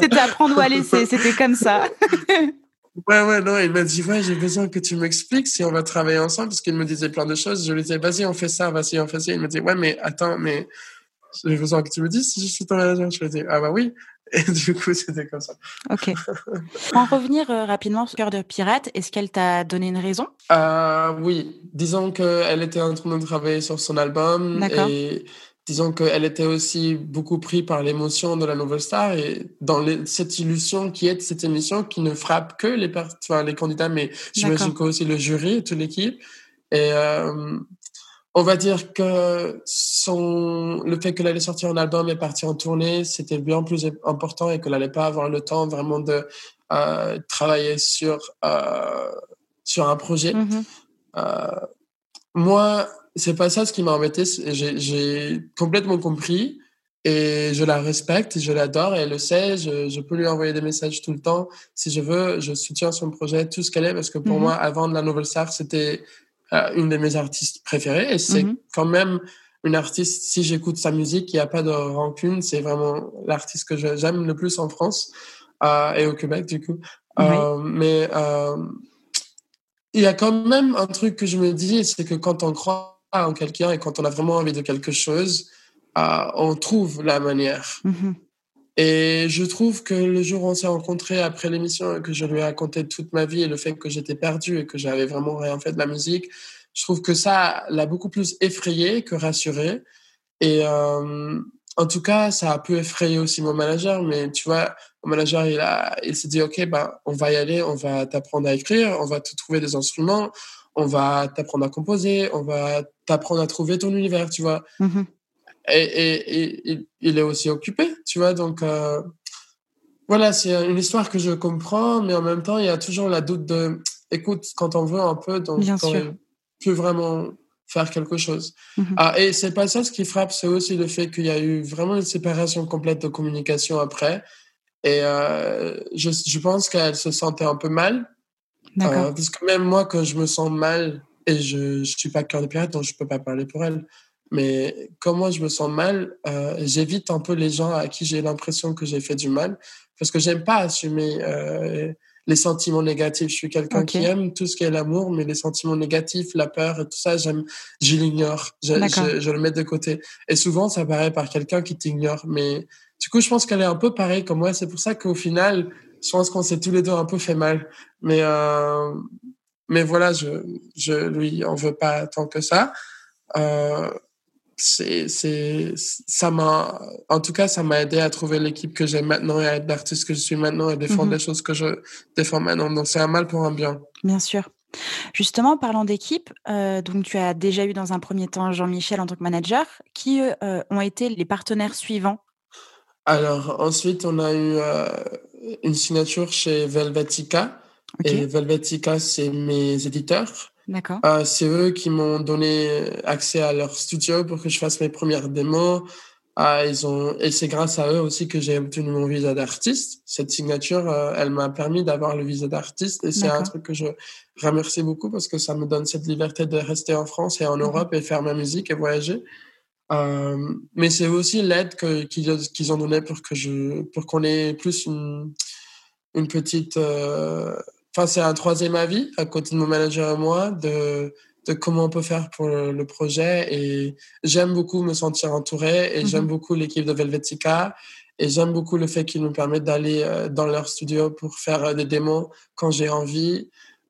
c'était apprendre ou à laisser, c'était comme ça. Ouais, ouais, non, il m'a dit, ouais, j'ai besoin que tu m'expliques si on va travailler ensemble, parce qu'il me disait plein de choses. Je lui disais, vas-y, on fait ça, vas-y, on fait ça. Il me dit, ouais, mais attends, mais j'ai besoin que tu me dises si je suis ton manager. Je lui dit, ah bah oui. Et du coup, c'était comme ça. Ok. Pour en revenir euh, rapidement sur Cœur de Pirate, est-ce qu'elle t'a donné une raison? Euh, Oui. Disons qu'elle était en train de travailler sur son album. Et disons qu'elle était aussi beaucoup prise par l'émotion de la nouvelle star et dans cette illusion qui est cette émission qui ne frappe que les, enfin, les candidats, mais j'imagine aussi le jury et toute l'équipe. Et euh, on va dire que son, le fait qu'elle allait sortir un album et partir en tournée, c'était bien plus important et qu'elle n'allait pas avoir le temps vraiment de euh, travailler sur, euh, sur un projet. Mm-hmm. Moi, c'est pas ça ce qui m'a embêté. J'ai complètement compris et je la respecte, je l'adore et elle le sait. Je, je, peux lui envoyer des messages tout le temps si je veux. Je soutiens son projet, tout ce qu'elle est, parce que pour mm-hmm. moi, avant de la Nouvelle Star, c'était euh, une de mes artistes préférées et c'est mhm. quand même une artiste, si j'écoute sa musique, il n'y a pas de rancune, c'est vraiment l'artiste que j'aime le plus en France euh, et au Québec du coup. Euh, mais il y a quand même un truc que je me dis, c'est que quand on croit en quelqu'un et quand on a vraiment envie de quelque chose, euh, on trouve la manière. Mhm. Et je trouve que le jour où on s'est rencontrés après l'émission et que je lui ai raconté toute ma vie et le fait que j'étais perdu et que j'avais vraiment rien fait de la musique, je trouve que ça l'a beaucoup plus effrayé que rassuré. Et euh, en tout cas, ça a pu effrayer aussi mon manager. Mais tu vois, mon manager, il, a, il s'est dit, OK, ben, on va y aller, on va t'apprendre à écrire, on va te trouver des instruments, on va t'apprendre à composer, on va t'apprendre à trouver ton univers, tu vois. Mm-hmm et, et, il est aussi occupé, tu vois. Donc, euh, voilà, c'est une histoire que je comprends, mais en même temps, il y a toujours la doute de, écoute, quand on veut un peu, donc on peut vraiment faire quelque chose. Mm-hmm. Ah, et c'est pas ça ce qui frappe, c'est aussi le fait qu'il y a eu vraiment une séparation complète de communication après. Et euh, je, je pense qu'elle se sentait un peu mal. Euh, parce que même moi, quand je me sens mal, et je ne suis pas cœur de pirate, donc je peux pas parler pour elle. Mais comme moi, je me sens mal, euh, j'évite un peu les gens à qui j'ai l'impression que j'ai fait du mal parce que j'aime pas assumer les sentiments négatifs. Je suis quelqu'un qui aime tout ce qui est l'amour, mais les sentiments négatifs, la peur et tout ça, j'aime, je l'ignore. Je, je, je, le mets de côté. Et souvent, ça paraît par quelqu'un qui t'ignore. Mais du coup, je pense qu'elle est un peu pareille comme moi. C'est pour ça qu'au final, je pense qu'on s'est tous les deux un peu fait mal. Mais, euh, mais voilà, je, je lui en veux pas tant que ça. Euh, c'est c'est ça m'a en tout cas ça m'a aidé à trouver l'équipe que j'ai maintenant et à être l'artiste que je suis maintenant et défendre mhm. les choses que je défends maintenant. Donc c'est un mal pour un bien. Bien sûr. Justement parlant d'équipe euh, donc tu as déjà eu dans un premier temps Jean-Michel en tant que manager. Qui euh, ont été les partenaires suivants? Alors ensuite on a eu euh, une signature chez Velvetica et Velvetica c'est mes éditeurs D'accord. Euh, c'est eux qui m'ont donné accès à leur studio pour que je fasse mes premières démos. Ah, ils ont et c'est grâce à eux aussi que j'ai obtenu mon visa d'artiste. Cette signature, euh, elle m'a permis d'avoir le visa d'artiste et c'est un truc que je remercie beaucoup parce que ça me donne cette liberté de rester en France et en mhm. Europe et faire ma musique et voyager. Euh, mais c'est aussi l'aide qu'ils, ont donné pour que je pour qu'on ait plus une, une petite enfin, c'est un troisième avis à côté de mon manager et moi de, de comment on peut faire pour le, projet. Et j'aime beaucoup me sentir entouré et j'aime mhm. beaucoup l'équipe de Velvetica. Et j'aime beaucoup le fait qu'ils nous permettent d'aller euh, dans leur studio pour faire euh, des démos quand j'ai envie.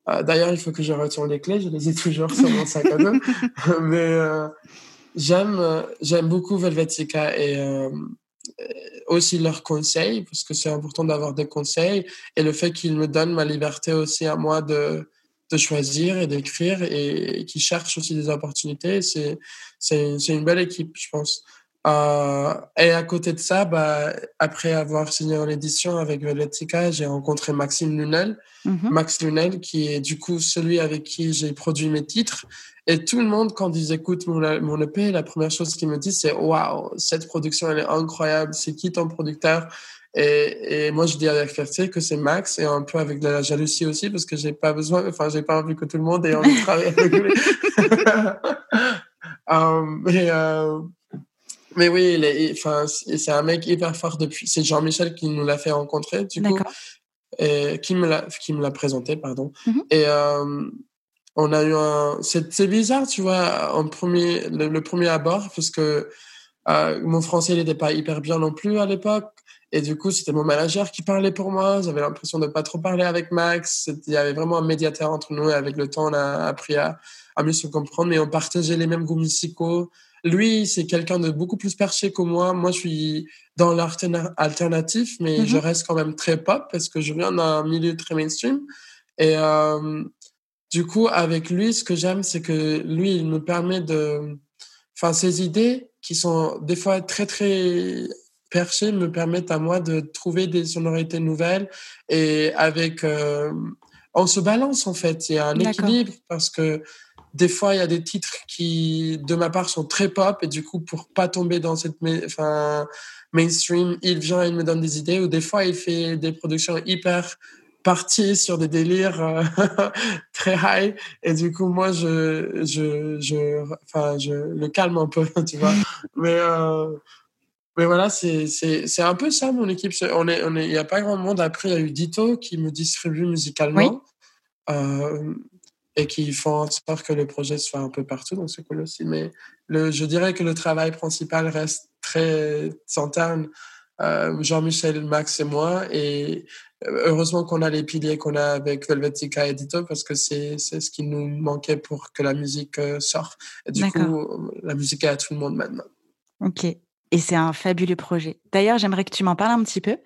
Euh, d'ailleurs, il faut que je retourne les clés. Je les ai toujours sur mon sac à dos. Mais j'aime, j'aime beaucoup Velvetica et aussi leurs conseils, parce que c'est important d'avoir des conseils, et le fait qu'ils me donnent ma liberté aussi à moi de, choisir et d'écrire, et, qu'ils cherchent aussi des opportunités, c'est, une belle équipe, je pense. Euh, et à côté de ça, bah, après avoir signé en édition avec Violetica, j'ai rencontré Maxime Lunel. Mm-hmm. Max Lunel, qui est du coup celui avec qui j'ai produit mes titres. Et tout le monde, quand ils écoutent mon, mon EP, la première chose qu'ils me disent, c'est Waouh, cette production, elle est incroyable. C'est qui ton producteur? Et, et moi, je dis avec fierté que c'est Max et un peu avec de la jalousie aussi parce que j'ai pas besoin, enfin, j'ai pas envie que tout le monde ait envie de travailler avec lui. um, euh, mais oui, enfin, c'est un mec hyper fort depuis. C'est Jean-Michel qui nous l'a fait rencontrer, du coup, et qui me l'a, qui me l'a présenté, pardon. Mm-hmm. Et euh, on a eu un. C'est bizarre, tu vois, en premier, le, premier abord, parce que euh, mon français n'était pas hyper bien non plus à l'époque. Et du coup, c'était mon manager qui parlait pour moi. J'avais l'impression de pas trop parler avec Max. Il y avait vraiment un médiateur entre nous. Et avec le temps, on a appris à, à mieux se comprendre. Mais on partageait les mêmes goûts musicaux. Lui, c'est quelqu'un de beaucoup plus perché que moi. Moi, je suis dans l'art alternatif, mais je mhm. reste quand même très pop parce que je viens d'un milieu très mainstream. Et euh, du coup, avec lui, ce que j'aime, c'est que lui, il me permet de... Enfin, ses idées, qui sont des fois très, très perchées, me permettent à moi de trouver des sonorités nouvelles. Et avec... Euh, on se balance, en fait. Il y a un équilibre parce que des fois, il y a des titres qui, de ma part, sont très pop et du coup, pour pas tomber dans cette, enfin, mainstream, il vient et il me donne des idées. Ou des fois, il fait des productions hyper parties sur des délires euh, très high et du coup, moi, je, je, je, enfin, je le calme un peu, tu vois. Mais euh, mais voilà, c'est, c'est, c'est un peu ça, mon équipe. On est, on est, il n'y a pas grand monde. Après, il y a eu Dito qui me distribue musicalement. Euh, et qui font en sorte que le projet soit un peu partout, donc c'est cool aussi. Mais le, je dirais que le travail principal reste très interne. Euh, Jean-Michel, Max et moi, et euh, heureusement qu'on a les piliers qu'on a avec Velvetica et Dito parce que c'est ce qui nous manquait pour que la musique euh, sorte. Et du coup, la musique est à tout le monde maintenant. Ok. Et c'est un fabuleux projet. D'ailleurs, j'aimerais que tu m'en parles un petit peu,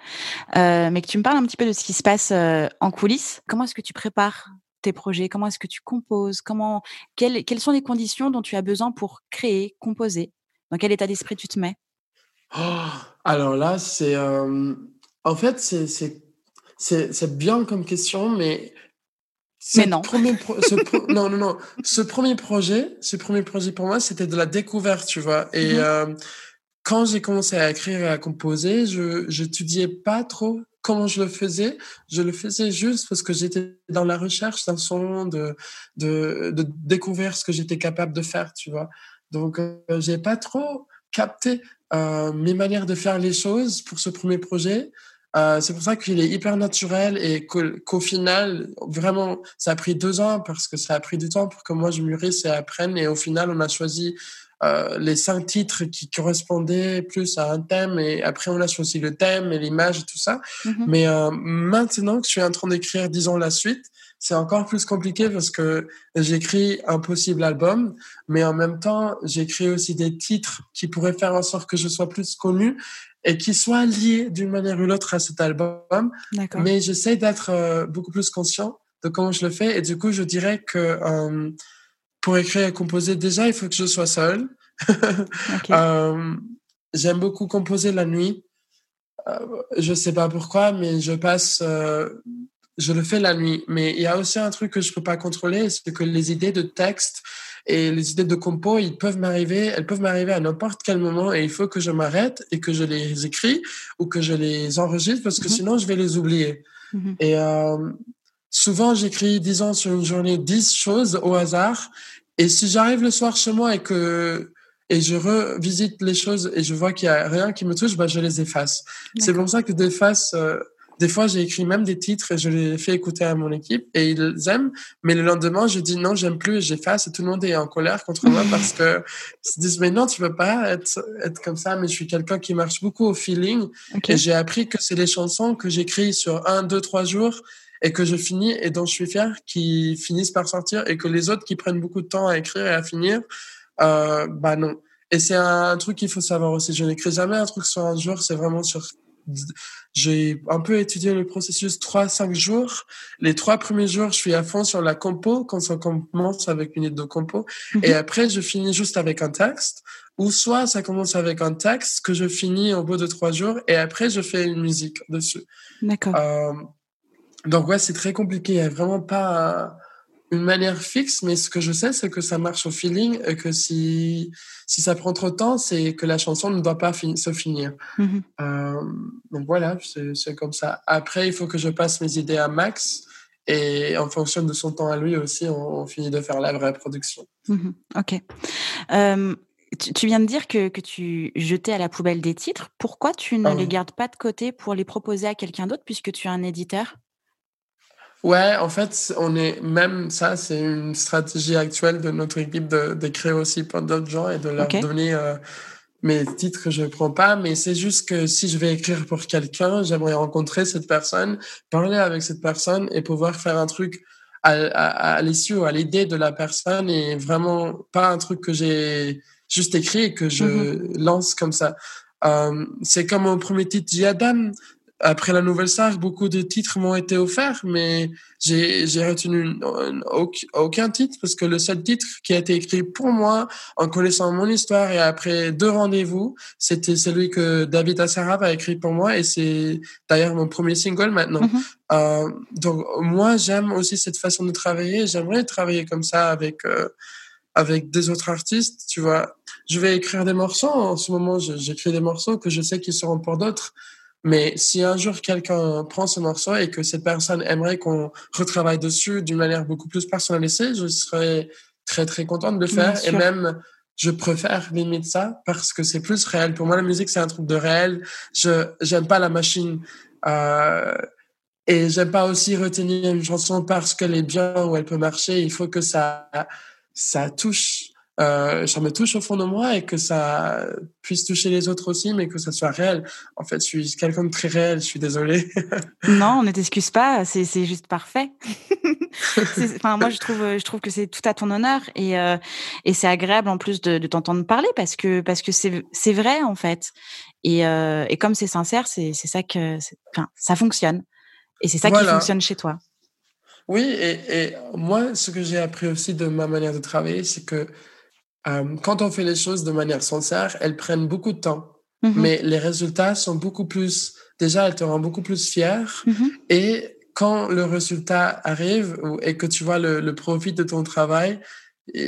euh, mais que tu me parles un petit peu de ce qui se passe en coulisses. Comment est-ce que tu prépares tes projets? Comment est-ce que tu composes? Comment quelles, quelles, sont les conditions dont tu as besoin pour créer, composer? Dans quel état d'esprit tu te mets? Oh, Alors là, c'est en fait c'est c'est bien comme question, mais mais non. Premier non, non, non. Ce premier projet, ce premier projet pour moi, c'était de la découverte, tu vois. Et mmh quand j'ai commencé à écrire et à composer, je j'étudiais pas trop comment je le faisais. Je le faisais juste parce que j'étais dans la recherche d'un son, de, de, de découvrir ce que j'étais capable de faire, tu vois. Donc, euh, j'ai pas trop capté euh, mes manières de faire les choses pour ce premier projet. Euh, c'est pour ça qu'il est hyper naturel et qu'au final, vraiment, ça a pris deux ans parce que ça a pris du temps pour que moi je mûrisse et apprenne. Et au final, on a choisi euh, les cinq titres qui correspondaient plus à un thème et après on a choisi le thème et l'image et tout ça. Mm-hmm. Mais euh, maintenant que je suis en train d'écrire, disons, la suite, c'est encore plus compliqué parce que j'écris un possible album, mais en même temps, j'écris aussi des titres qui pourraient faire en sorte que je sois plus connu et qui soient liés d'une manière ou l'autre à cet album. Mais j'essaie d'être euh, beaucoup plus conscient de comment je le fais et du coup, je dirais que pour écrire et composer, déjà, il faut que je sois seul. euh, J'aime beaucoup composer la nuit. Euh, je sais pas pourquoi, mais je passe, euh, je le fais la nuit. Mais il y a aussi un truc que je peux pas contrôler, c'est que les idées de texte et les idées de compo, ils peuvent m'arriver, elles peuvent m'arriver à n'importe quel moment et il faut que je m'arrête et que je les écris ou que je les enregistre parce que mhm. sinon je vais les oublier. Mhm. Et euh, souvent j'écris, disons, sur une journée 10 choses au hasard et si j'arrive le soir chez moi et que et je revisite les choses et je vois qu'il y a rien qui me touche, bah je les efface. C'est pour ça que des fois, euh, des fois j'ai écrit même des titres et je les fais écouter à mon équipe et ils aiment. Mais le lendemain, je dis non, j'aime plus et j'efface et tout le monde est en colère contre moi parce que ils se disent mais non, tu peux pas être être comme ça. Mais je suis quelqu'un qui marche beaucoup au feeling et j'ai appris que c'est les chansons que j'écris sur un, deux, trois jours et que je finis et dont je suis fier qui finissent par sortir et que les autres qui prennent beaucoup de temps à écrire et à finir, euh, bah non. Et c'est un truc qu'il faut savoir aussi. Je n'écris jamais un truc sur un jour, c'est vraiment sur j'ai un peu étudié le processus 3-5 jours. Les trois premiers jours, je suis à fond sur la compo, quand ça commence avec une idée de compo. Et mhm. après, je finis juste avec un texte. Ou soit ça commence avec un texte que je finis au bout de trois jours et après, je fais une musique dessus. D'accord. Euh, donc ouais, c'est très compliqué. Il n'y a vraiment pas une manière fixe, mais ce que je sais, c'est que ça marche au feeling et que si, si ça prend trop de temps, c'est que la chanson ne doit pas se finir. Mm-hmm. Euh, donc voilà, c'est comme ça. Après, il faut que je passe mes idées à Max et en fonction de son temps à lui aussi, on, finit de faire la vraie production. Mm-hmm. Ok. Euh, tu, viens de dire que, que, tu jetais à la poubelle des titres. Pourquoi tu ne les gardes pas de côté pour les proposer à quelqu'un d'autre puisque tu es un éditeur? Ouais, en fait, on est même ça, c'est une stratégie actuelle de notre équipe de d'écrire aussi pour d'autres gens et de leur donner euh, mes titres que je prends pas. Mais c'est juste que si je vais écrire pour quelqu'un, j'aimerais rencontrer cette personne, parler avec cette personne et pouvoir faire un truc à, à, à l'issue, à l'idée de la personne et vraiment pas un truc que j'ai juste écrit et que je mm-hmm. lance comme ça. Euh, c'est comme mon premier titre, Jadam après la nouvelle star, beaucoup de titres m'ont été offerts, mais j'ai, j'ai retenu aucun titre parce que le seul titre qui a été écrit pour moi, en connaissant mon histoire et après deux rendez-vous, c'était celui que David Assarab a écrit pour moi et c'est d'ailleurs mon premier single maintenant. Mm-hmm. euh, donc moi, j'aime aussi cette façon de travailler. J'aimerais travailler comme ça avec euh, avec des autres artistes. Tu vois, je vais écrire des morceaux. En ce moment, j'écris des morceaux que je sais qu'ils seront pour d'autres. Mais si un jour quelqu'un prend ce morceau et que cette personne aimerait qu'on retravaille dessus d'une manière beaucoup plus personnalisée, je serais très très contente de le faire. Et même, je préfère limite ça parce que c'est plus réel. Pour moi, la musique, c'est un truc de réel. Je j'aime pas la machine. Euh, et j'aime pas aussi retenir une chanson parce qu'elle est bien ou elle peut marcher. Il faut que ça ça touche euh, ça me touche au fond de moi et que ça puisse toucher les autres aussi, mais que ça soit réel. En fait, je suis quelqu'un de très réel, je suis désolée. non, on ne t'excuse pas, c'est juste parfait. enfin, moi, je trouve, je trouve que c'est tout à ton honneur et, euh, et c'est agréable en plus de, de t'entendre parler parce que parce que c'est vrai en fait. Et, euh, et comme c'est sincère, c'est ça que enfin, ça fonctionne. Et c'est ça qui fonctionne chez toi. Oui, et, et moi, ce que j'ai appris aussi de ma manière de travailler, c'est que euh, quand on fait les choses de manière sincère, elles prennent beaucoup de temps. Mm-hmm. Mais les résultats sont beaucoup plus, déjà, elles te rendent beaucoup plus fier. Mm-hmm. Et quand le résultat arrive et que tu vois le, le profit de ton travail,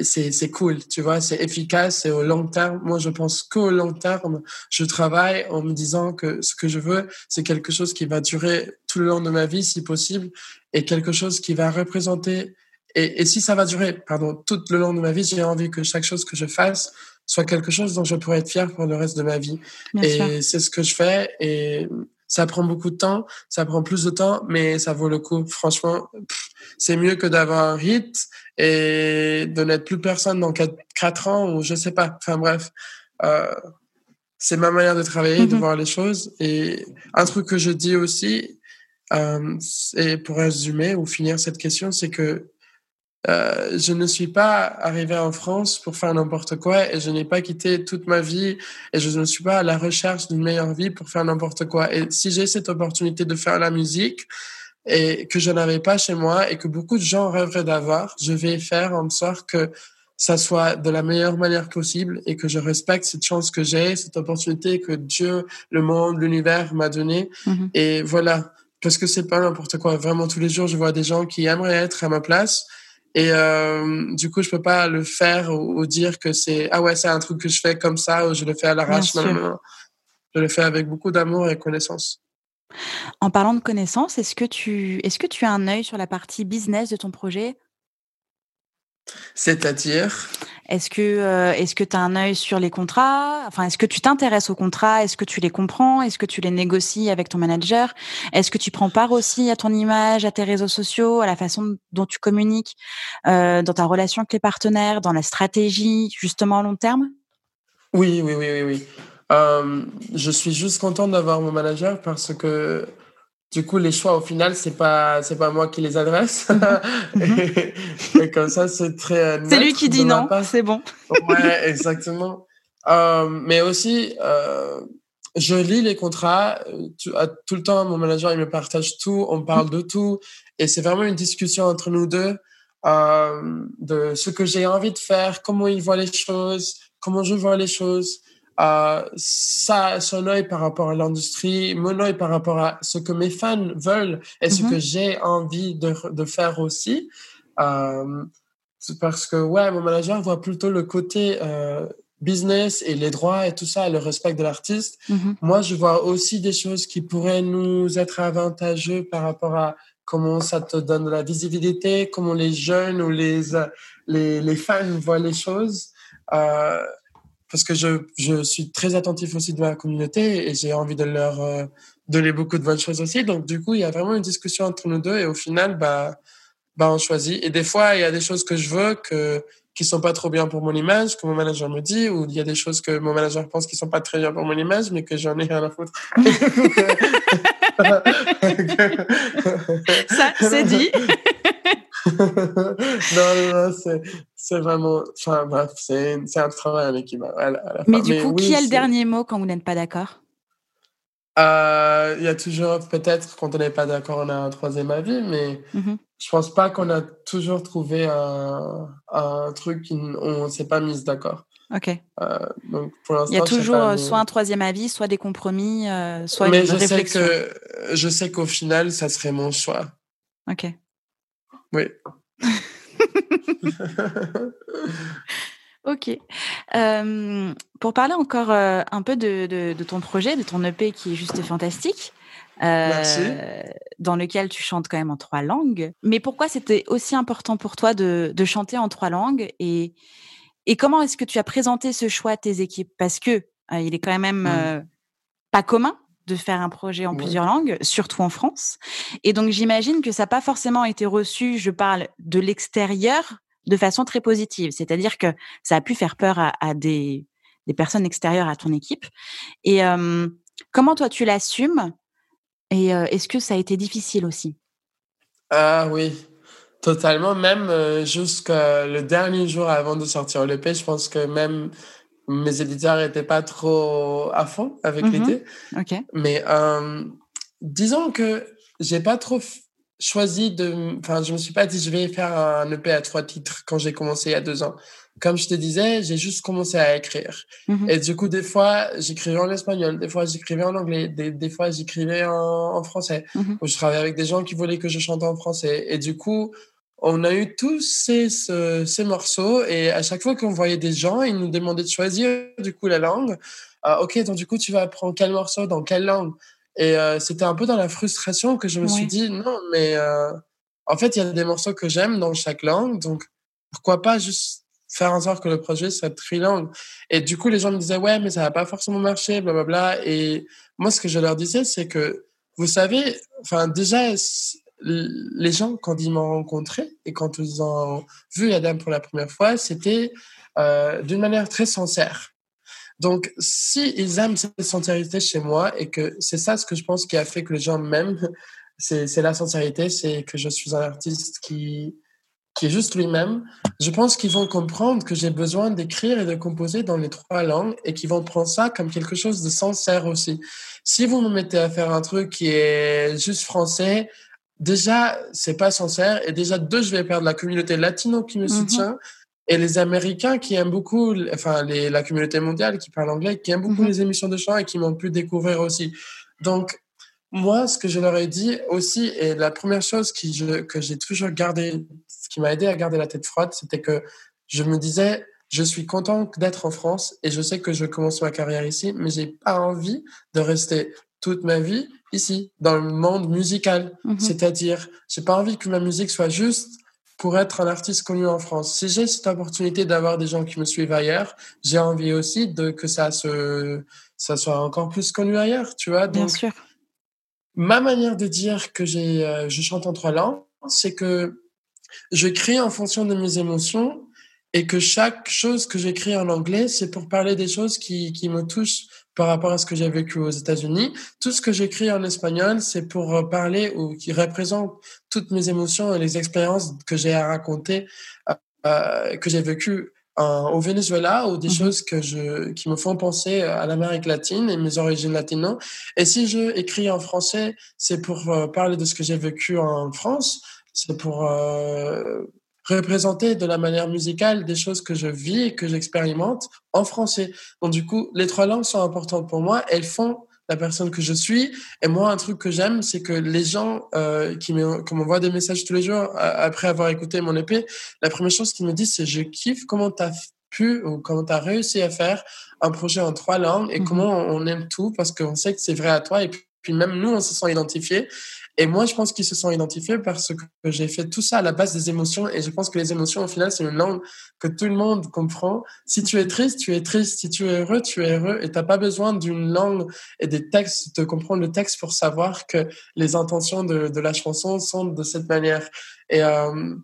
c'est c'est cool, tu vois, c'est efficace, c'est au long terme. Moi, je pense qu'au long terme, je travaille en me disant que ce que je veux, c'est quelque chose qui va durer tout le long de ma vie, si possible, et quelque chose qui va représenter et, et, si ça va durer, pardon, tout le long de ma vie, j'ai envie que chaque chose que je fasse soit quelque chose dont je pourrais être fier pour le reste de ma vie. et c'est ce que je fais. Et ça prend beaucoup de temps, ça prend plus de temps, mais ça vaut le coup. Franchement, c'est mieux que d'avoir un hit et de n'être plus personne dans quatre, ans ou je sais pas. Enfin bref, euh, c'est ma manière de travailler, de mm-hmm. voir les choses. Et un truc que je dis aussi, euh, et pour résumer ou finir cette question, c'est que euh, je ne suis pas arrivé en France pour faire n'importe quoi et je n'ai pas quitté toute ma vie et je ne suis pas à la recherche d'une meilleure vie pour faire n'importe quoi. Et si j'ai cette opportunité de faire la musique et que je n'avais pas chez moi et que beaucoup de gens rêveraient d'avoir, je vais faire en sorte que ça soit de la meilleure manière possible et que je respecte cette chance que j'ai, cette opportunité que Dieu, le monde, l'univers m'a donnée. Mm-hmm. Et voilà. Parce que c'est pas n'importe quoi. Vraiment, tous les jours, je vois des gens qui aimeraient être à ma place et euh, du coup, je peux pas le faire ou, dire que c'est ah ouais, c'est un truc que je fais comme ça ou je le fais à l'arrache. Non, Je le fais avec beaucoup d'amour et connaissance. En parlant de connaissance, est-ce que tu est-ce que tu as un œil sur la partie business de ton projet? C'est-à-dire? Est-ce que euh, est-ce que tu as un œil sur les contrats? Enfin, est-ce que tu t'intéresses aux contrats? Est-ce que tu les comprends? Est-ce que tu les négocies avec ton manager? Est-ce que tu prends part aussi à ton image, à tes réseaux sociaux, à la façon dont tu communiques, euh, dans ta relation avec les partenaires, dans la stratégie justement à long terme? Oui, oui, oui, oui, oui. Euh, je suis juste contente d'avoir mon manager parce que du coup, les choix, au final, c'est pas, c'est pas moi qui les adresse. Mhm. et, comme ça, c'est très. C'est lui qui dit non, c'est bon. ouais, exactement. Euh, mais aussi, euh, je lis les contrats. Tout, tout, le temps, mon manager, il me partage tout. On parle de tout. Et c'est vraiment une discussion entre nous deux euh, de ce que j'ai envie de faire, comment il voit les choses, comment je vois les choses euh, ça, son œil par rapport à l'industrie, mon œil par rapport à ce que mes fans veulent et ce mhm. que j'ai envie de, de, faire aussi. Euh, parce que, ouais, mon manager voit plutôt le côté euh, business et les droits et tout ça, le respect de l'artiste. Mhm. Moi, je vois aussi des choses qui pourraient nous être avantageux par rapport à comment ça te donne de la visibilité, comment les jeunes ou les, euh, les, les fans voient les choses. Euh, parce que je, je suis très attentif aussi de ma communauté et j'ai envie de leur euh, donner beaucoup de bonnes choses aussi. Donc, du coup, il y a vraiment une discussion entre nous deux et au final, bah, bah, on choisit. Et des fois, il y a des choses que je veux que, qui sont pas trop bien pour mon image, que mon manager me dit, ou il y a des choses que mon manager pense qui sont pas très bien pour mon image, mais que j'en ai rien à foutre. Ça, c'est dit. non, non, c'est, c'est vraiment, enfin, bref, c'est, un travail en équipe. à la- à la Mais fin. du coup, oui, qui a le dernier mot quand vous n'êtes pas d'accord? Euh, Il y a toujours, peut-être, quand on n'est pas d'accord, on a un troisième avis, mais Mhm. je pense pas qu'on a toujours trouvé un, un truc n- on s'est pas mis d'accord. Ok. Euh, donc, pour l'instant, Il y a sais toujours pas, euh, mais- soit un troisième avis, soit des compromis, euh, soit mais une je sais réflexion. que je sais qu'au final, ça serait mon choix. Ok. Oui. Ok. Euh, pour parler encore euh, un peu de, de, de ton projet, de ton EP qui est juste fantastique, euh, Merci. dans lequel tu chantes quand même en trois langues. Mais pourquoi c'était aussi important pour toi de, de chanter en trois langues et, et comment est-ce que tu as présenté ce choix à tes équipes? Parce que il est quand même Mm. euh, pas commun de faire un projet en Ouais. plusieurs langues, surtout en France. Et donc j'imagine que ça n'a pas forcément été reçu, je parle de l'extérieur, de façon très positive. C'est-à-dire que ça a pu faire peur à, à des, des personnes extérieures à ton équipe. Et euh, comment toi tu l'assumes? Et euh, est-ce que ça a été difficile aussi? Ah oui, totalement. Même jusqu'à le dernier jour avant de sortir l'EP, je pense que même mes éditeurs n'étaient pas trop à fond avec Mhm. l'idée. Mais euh, disons que j'ai pas trop choisi de. Enfin, je me suis pas dit je vais faire un EP à trois titres quand j'ai commencé il y a deux ans. Comme je te disais, j'ai juste commencé à écrire. Mhm. Et du coup, des fois, j'écrivais en espagnol, des fois, j'écrivais en anglais, des, des fois, j'écrivais en, en français. Mhm. Où je travaillais avec des gens qui voulaient que je chante en français. Et du coup, on a eu tous ces, ce- ces morceaux. Et à chaque fois qu'on voyait des gens, ils nous demandaient de choisir, du coup, la langue. Ah, ok, donc du coup, tu vas apprendre quel morceau dans quelle langue? Et euh, c'était un peu dans la frustration que je me suis dit, non, mais euh, en fait, il y a des morceaux que j'aime dans chaque langue. Donc, pourquoi pas juste faire en sorte que le projet soit trilingue? Et du coup, les gens me disaient, ouais, mais ça va pas forcément marcher, blablabla. Et moi, ce que je leur disais, c'est que, vous savez, enfin, déjà, les gens, quand ils m'ont rencontré et quand ils ont vu Adam pour la première fois, c'était euh, d'une manière très sincère. Donc, si ils aiment cette sincérité chez moi et que c'est ça ce que je pense qui a fait que les gens m'aiment, c'est la sincérité, c'est que je suis un artiste qui, qui est juste lui-même. Je pense qu'ils vont comprendre que j'ai besoin d'écrire et de composer dans les trois langues et qu'ils vont prendre ça comme quelque chose de sincère aussi. Si vous me mettez à faire un truc qui est juste français, déjà, c'est pas sincère. Et déjà, deux, je vais perdre la communauté latino qui me Mhm. soutient et les Américains qui aiment beaucoup, enfin, les, la communauté mondiale qui parle anglais, qui aiment beaucoup Mhm. les émissions de chant et qui m'ont pu découvrir aussi. Donc, moi, ce que je leur ai dit aussi, et la première chose qui je, que j'ai toujours gardé, ce qui m'a aidé à garder la tête froide, c'était que je me disais, je suis content d'être en France et je sais que je commence ma carrière ici, mais j'ai pas envie de rester toute ma vie ici, dans le monde musical. Mhm. C'est-à-dire, j'ai pas envie que ma musique soit juste pour être un artiste connu en France. Si j'ai cette opportunité d'avoir des gens qui me suivent ailleurs, j'ai envie aussi de que ça se, ça soit encore plus connu ailleurs, tu vois. Bien sûr. ma manière de dire que j'ai, euh, je chante en trois langues, c'est que je crée en fonction de mes émotions et que chaque chose que j'écris en anglais, c'est pour parler des choses qui, qui me touchent par rapport à ce que j'ai vécu aux États-Unis. Tout ce que j'écris en espagnol, c'est pour euh, parler ou qui représente toutes mes émotions et les expériences que j'ai à raconter, euh, euh, que j'ai vécues au Venezuela ou des Mhm. choses que je, qui me font penser à l'Amérique latine et mes origines latino. Et si je écris en français, c'est pour euh, parler de ce que j'ai vécu en France, c'est pour euh, représenter de la manière musicale des choses que je vis et que j'expérimente en français. Donc du coup, les trois langues sont importantes pour moi. Elles font la personne que je suis. Et moi, un truc que j'aime, c'est que les gens euh, qui m'envoient des messages tous les jours après avoir écouté mon épée, la première chose qu'ils me disent, c'est je kiffe comment tu as pu ou comment tu as réussi à faire un projet en trois langues et mmh comment on aime tout parce qu'on sait que c'est vrai à toi et puis même nous, on se sent identifiés. Et moi, je pense qu'ils se sont identifiés parce que j'ai fait tout ça à la base des émotions. Et je pense que les émotions, au final, c'est une langue que tout le monde comprend. Si tu es triste, tu es triste. Si tu es heureux, tu es heureux. Et t'as pas besoin d'une langue et des textes, de comprendre le texte pour savoir que les intentions de, la chanson sont de cette manière. Et euh,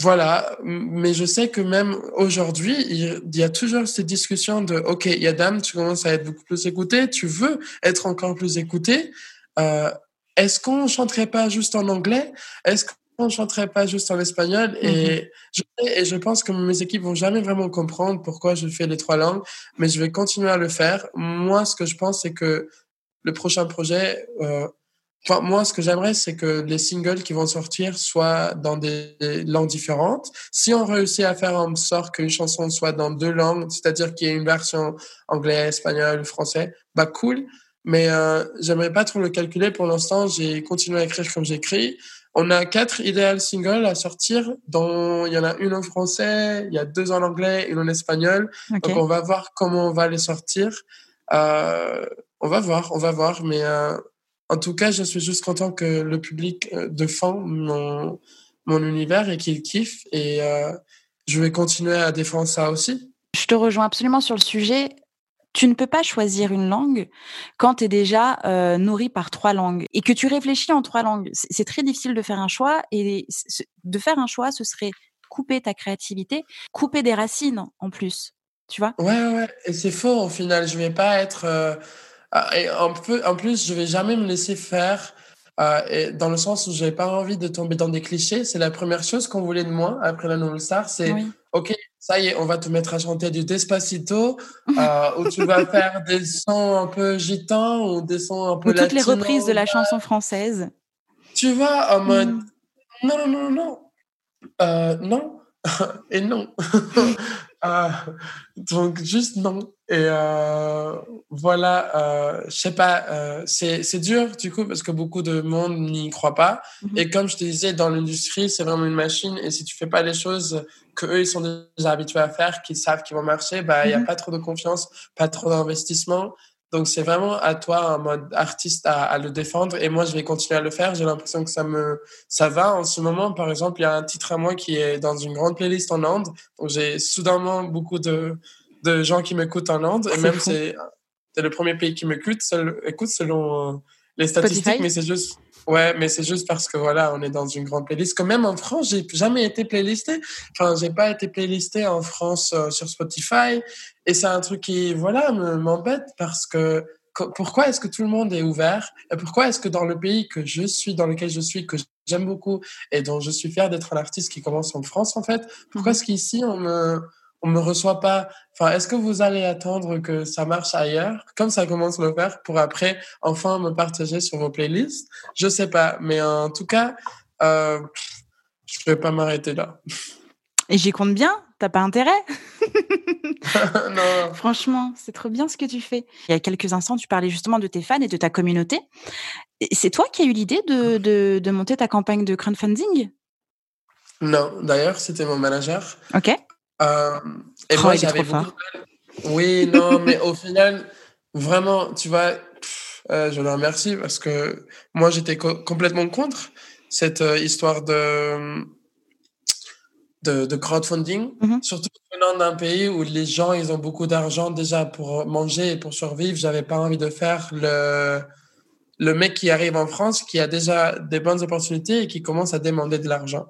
voilà. Mais je sais que même aujourd'hui, il y a toujours cette discussion de, OK, Yadam, tu commences à être beaucoup plus écouté. Tu veux être encore plus écouté. Euh, est-ce qu'on chanterait pas juste en anglais? Est-ce qu'on chanterait pas juste en espagnol? Et, mhm. je, et je pense que mes équipes vont jamais vraiment comprendre pourquoi je fais les trois langues, mais je vais continuer à le faire. Moi, ce que je pense, c'est que le prochain projet, euh, enfin, moi, ce que j'aimerais, c'est que les singles qui vont sortir soient dans des langues différentes. Si on réussit à faire en sorte qu'une chanson soit dans deux langues, c'est-à-dire qu'il y ait une version anglais, espagnol, français, bah cool. Mais euh, j'aimerais pas trop le calculer pour l'instant. J'ai continué à écrire comme j'écris. On a quatre idéales singles à sortir, dont il y en a une en français, il y a deux en anglais, une en espagnol. Donc on va voir comment on va les sortir. Euh, on va voir, on va voir. Mais euh, en tout cas, je suis juste content que le public euh, défend mon, mon univers et qu'il kiffe. Et je vais continuer à défendre ça aussi. Je te rejoins absolument sur le sujet tu ne peux pas choisir une langue quand tu es déjà euh, nourri par trois langues et que tu réfléchis en trois langues. C'est très difficile de faire un choix et de faire un choix, ce serait couper ta créativité, couper des racines en plus. Tu vois? Ouais, ouais, et c'est faux au final. Je vais pas être. Euh, ah, et en, en plus, je vais jamais me laisser faire. Euh, et dans le sens où j'ai pas envie de tomber dans des clichés, c'est la première chose qu'on voulait de moi après la Nouvelle Star, c'est ok, ça y est, on va te mettre à chanter du Despacito, euh, où tu vas faire des sons un peu gitans ou des sons un peu Ou toutes les reprises de la chanson française. Tu vois, en mode, mm. non, non, non, non, euh, non, et non. Euh, donc, juste non. Et euh, voilà, euh, je sais pas, euh, c'est dur du coup parce que beaucoup de monde n'y croit pas. Mm-hmm. Et comme je te disais, dans l'industrie, c'est vraiment une machine. Et si tu fais pas les choses que eux ils sont déjà habitués à faire, qu'ils savent qu'ils vont marcher, bah il y a mm-hmm. pas trop de confiance, pas trop d'investissement. Donc c'est vraiment à toi en mode artiste à, à, le défendre et moi je vais continuer à le faire. J'ai l'impression que ça me ça va en ce moment. Par exemple, il y a un titre à moi qui est dans une grande playlist en Inde. Donc j'ai soudainement beaucoup de de gens qui m'écoutent en Inde et même c'est c'est le premier pays qui m'écoute écoute selon euh, les statistiques, mais c'est juste Ouais, mais c'est juste parce que voilà, on est dans une grande playlist. Quand même en France, j'ai jamais été playlisté. Enfin, j'ai pas été playlisté en France euh, sur Spotify. Et c'est un truc qui, voilà, m'embête parce que pourquoi est-ce que tout le monde est ouvert? Et pourquoi est-ce que dans le pays que je suis, dans lequel je suis, que j'aime beaucoup et dont je suis fier d'être un artiste qui commence en France en fait, pourquoi est-ce qu'ici on me on me reçoit pas. Enfin, est-ce que vous allez attendre que ça marche ailleurs, comme ça commence à le faire, pour après enfin me partager sur vos playlists? Je sais pas, mais en tout cas, euh, je vais pas m'arrêter là. Et j'y compte bien? T'as pas intérêt? Non. Franchement, c'est trop bien ce que tu fais. Il y a quelques instants, tu parlais justement de tes fans et de ta communauté. C'est toi qui as eu l'idée de, de, de monter ta campagne de crowdfunding? Non, d'ailleurs, c'était mon manager. Ok. Euh, et oh, moi, j'avais beaucoup Oui, non, mais au final, vraiment, tu vois, euh, je le remercie parce que moi, j'étais complètement contre cette euh, histoire de, de, de crowdfunding, mm-hmm. surtout venant d'un pays où les gens, ils ont beaucoup d'argent déjà pour manger et pour survivre. J'avais pas envie de faire le, le mec qui arrive en France, qui a déjà des bonnes opportunités et qui commence à demander de l'argent.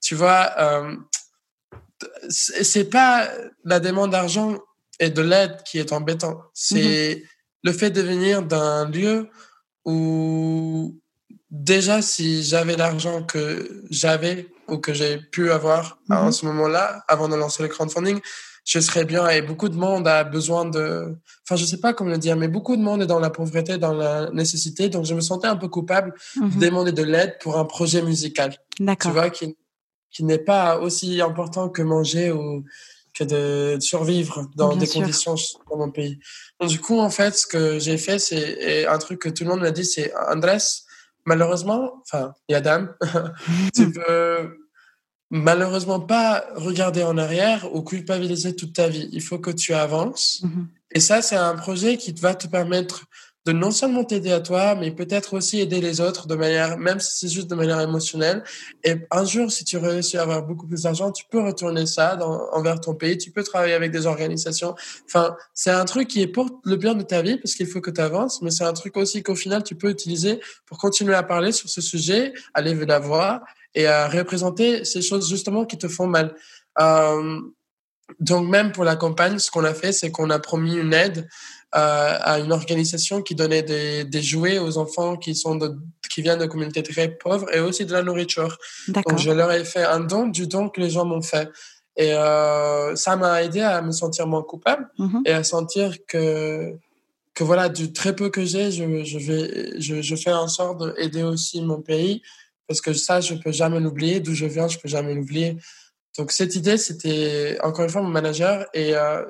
Tu vois, c'est pas la demande d'argent et de l'aide qui est embêtant. C'est mhm. le fait de venir d'un lieu où déjà si j'avais l'argent que j'avais ou que j'ai pu avoir en mhm. ce moment-là, avant de lancer le crowdfunding, je serais bien. Et beaucoup de monde a besoin de, enfin, je sais pas comment le dire, mais beaucoup de monde est dans la pauvreté, dans la nécessité. Donc, je me sentais un peu coupable de mhm. demander de l'aide pour un projet musical. D'accord. Tu vois, qui, qui n'est pas aussi important que manger ou que de survivre dans des conditions dans mon pays. Donc, du coup, en fait, ce que j'ai fait, c'est un truc que tout le monde m'a dit, c'est Andrés, malheureusement, enfin, Yadam, tu peux malheureusement pas regarder en arrière ou culpabiliser toute ta vie. Il faut que tu avances. Mm-hmm. Et ça, c'est un projet qui va te permettre de non seulement t'aider à toi, mais peut-être aussi aider les autres de manière, même si c'est juste de manière émotionnelle. Et un jour, si tu réussis à avoir beaucoup plus d'argent, tu peux retourner ça dans, envers ton pays, tu peux travailler avec des organisations. Enfin, c'est un truc qui est pour le bien de ta vie, parce qu'il faut que tu avances, mais c'est un truc aussi qu'au final, tu peux utiliser pour continuer à parler sur ce sujet, à lever la voix et à représenter ces choses justement qui te font mal. Euh, donc même pour la campagne, ce qu'on a fait, c'est qu'on a promis une aide à une organisation qui donnait des, des, jouets aux enfants qui sont de, qui viennent de communautés très pauvres et aussi de la nourriture. Donc je leur ai fait un don du don que les gens m'ont fait. Et euh, ça m'a aidé à me sentir moins coupable mm-hmm. et à sentir que que voilà du très peu que j'ai, je, je vais je, je fais en sorte d'aider aussi mon pays parce que ça je peux jamais l'oublier d'où je viens je peux jamais l'oublier. Donc cette idée c'était encore une fois mon manager et euh,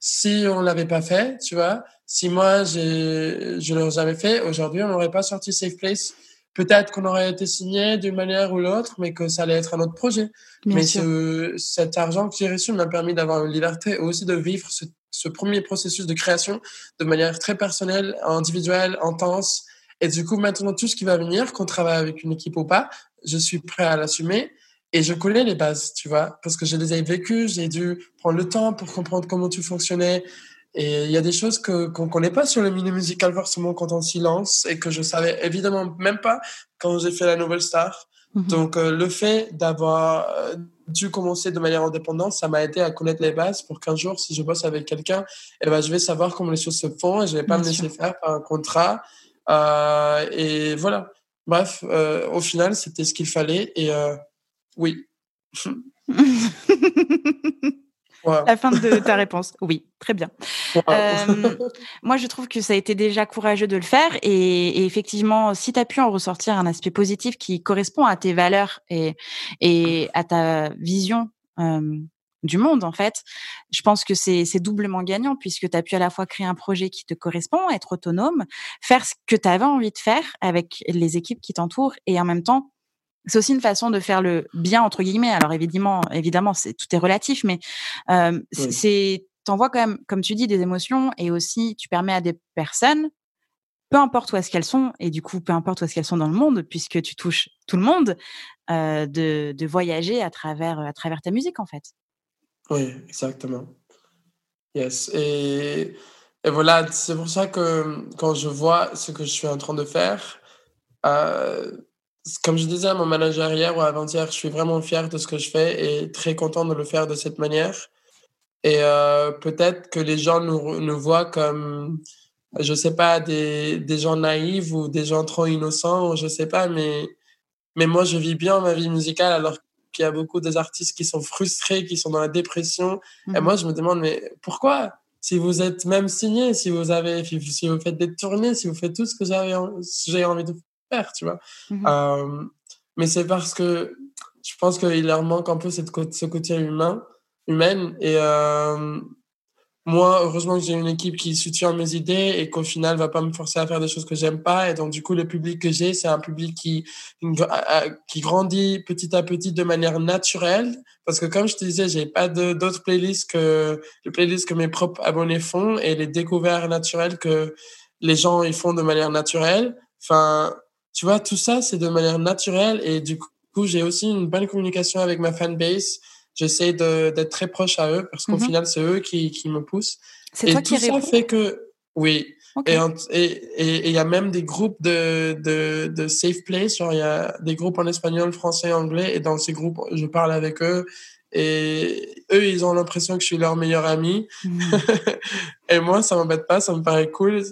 si on l'avait pas fait, tu vois, si moi je je l'aurais jamais fait, aujourd'hui on n'aurait pas sorti Safe Place. Peut-être qu'on aurait été signé d'une manière ou l'autre, mais que ça allait être un autre projet. mais ce, cet argent que j'ai reçu m'a permis d'avoir une liberté et aussi de vivre ce, ce premier processus de création de manière très personnelle, individuelle, intense. Et du coup, maintenant, tout ce qui va venir, qu'on travaille avec une équipe ou pas, je suis prêt à l'assumer et je connais les bases, tu vois, parce que je les ai vécues, j'ai dû prendre le temps pour comprendre comment tout fonctionnait. Et il y a des choses que qu'on connaît pas sur le milieu musical forcément quand on s'y lance et que je savais évidemment même pas quand j'ai fait la nouvelle star. Mhm. Donc euh, le fait d'avoir euh, dû commencer de manière indépendante, ça m'a aidé à connaître les bases pour qu'un jour, si je bosse avec quelqu'un, eh ben, je vais savoir comment les choses se font et je vais pas me laisser faire par un contrat. Euh, et voilà. Bref, euh, au final, c'était ce qu'il fallait et oui. La fin de ta réponse. Oui, très bien. Euh, moi, je trouve que ça a été déjà courageux de le faire. Et, effectivement, si tu as pu en ressortir un aspect positif qui correspond à tes valeurs et, et à ta vision euh, du monde, en fait, je pense que c'est doublement gagnant puisque tu as pu à la fois créer un projet qui te correspond, être autonome, faire ce que tu avais envie de faire avec les équipes qui t'entourent et en même temps c'est aussi une façon de faire le bien entre guillemets. Alors évidemment, évidemment, c'est tout est relatif, mais euh, oui. c'est t'envoies quand même, comme tu dis, des émotions et aussi tu permets à des personnes, peu importe où est-ce qu'elles sont et du coup peu importe où est-ce qu'elles sont dans le monde, puisque tu touches tout le monde, euh, de, de voyager à travers à travers ta musique en fait. Oui, exactement. Yes. Et, et voilà, c'est pour ça que quand je vois ce que je suis en train de faire, euh, comme je disais à mon manager hier ou avant-hier, je suis vraiment fier de ce que je fais et très content de le faire de cette manière. Et euh, peut-être que les gens nous, nous voient comme, je sais pas, des, des gens naïfs ou des gens trop innocents, ou je sais pas, mais, mais moi, je vis bien ma vie musicale alors qu'il y a beaucoup des artistes qui sont frustrés, qui sont dans la dépression. Et mhm. moi, je me demande, mais pourquoi? Si vous êtes même signé, si vous avez, si vous faites des tournées, si vous faites tout ce que j'ai envie de faire, tu vois. Mmh euh, mais c'est parce que je pense qu'il leur manque un peu cette, ce côté humain, humaine. Et euh, moi, heureusement que j'ai une équipe qui soutient mes idées et qu'au final va pas me forcer à faire des choses que j'aime pas. Et donc, du coup, le public que j'ai, c'est un public qui, qui grandit petit à petit de manière naturelle. Parce que comme je te disais, j'ai pas d'autres playlists que les playlists que mes propres abonnés font et les découvertes naturelles que les gens ils font de manière naturelle. Enfin, tu vois, tout ça, c'est de manière naturelle et du coup, j'ai aussi une bonne communication avec ma fanbase. J'essaie d'être très proche à eux parce qu'au mm-hmm. final, c'est eux qui, qui me poussent. C'est toi tout qui ça fait que, oui. Et il y a même des groupes de, de, de safe place. il y a des groupes en espagnol, français, anglais. Et dans ces groupes, je parle avec eux. Et eux, ils ont l'impression que je suis leur meilleur ami. Mm. et moi, ça m'embête pas, ça me paraît cool.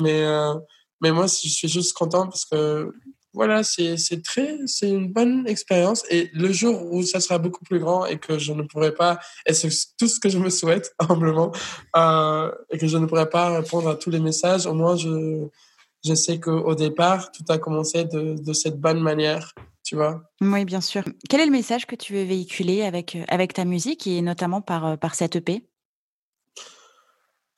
Mais, euh, mais moi, je suis juste content parce que voilà, c'est très, c'est une bonne expérience. Et le jour où ça sera beaucoup plus grand et que je ne pourrai pas, et c'est tout ce que je me souhaite humblement, euh, et que je ne pourrai pas répondre à tous les messages, au moins je, je sais qu'au départ, tout a commencé de, de cette bonne manière. tu vois. Oui, bien sûr. Quel est le message que tu veux véhiculer avec, avec ta musique et notamment par, par cette EP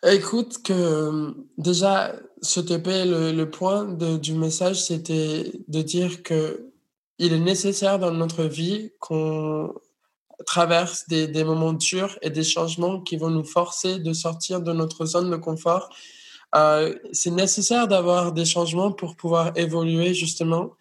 Écoute, que déjà, ce EP, le, le point de, du message, c'était de dire que il est nécessaire dans notre vie qu'on traverse des, des, moments durs et des changements qui vont nous forcer de sortir de notre zone de confort. Euh, c'est nécessaire d'avoir des changements pour pouvoir évoluer justement.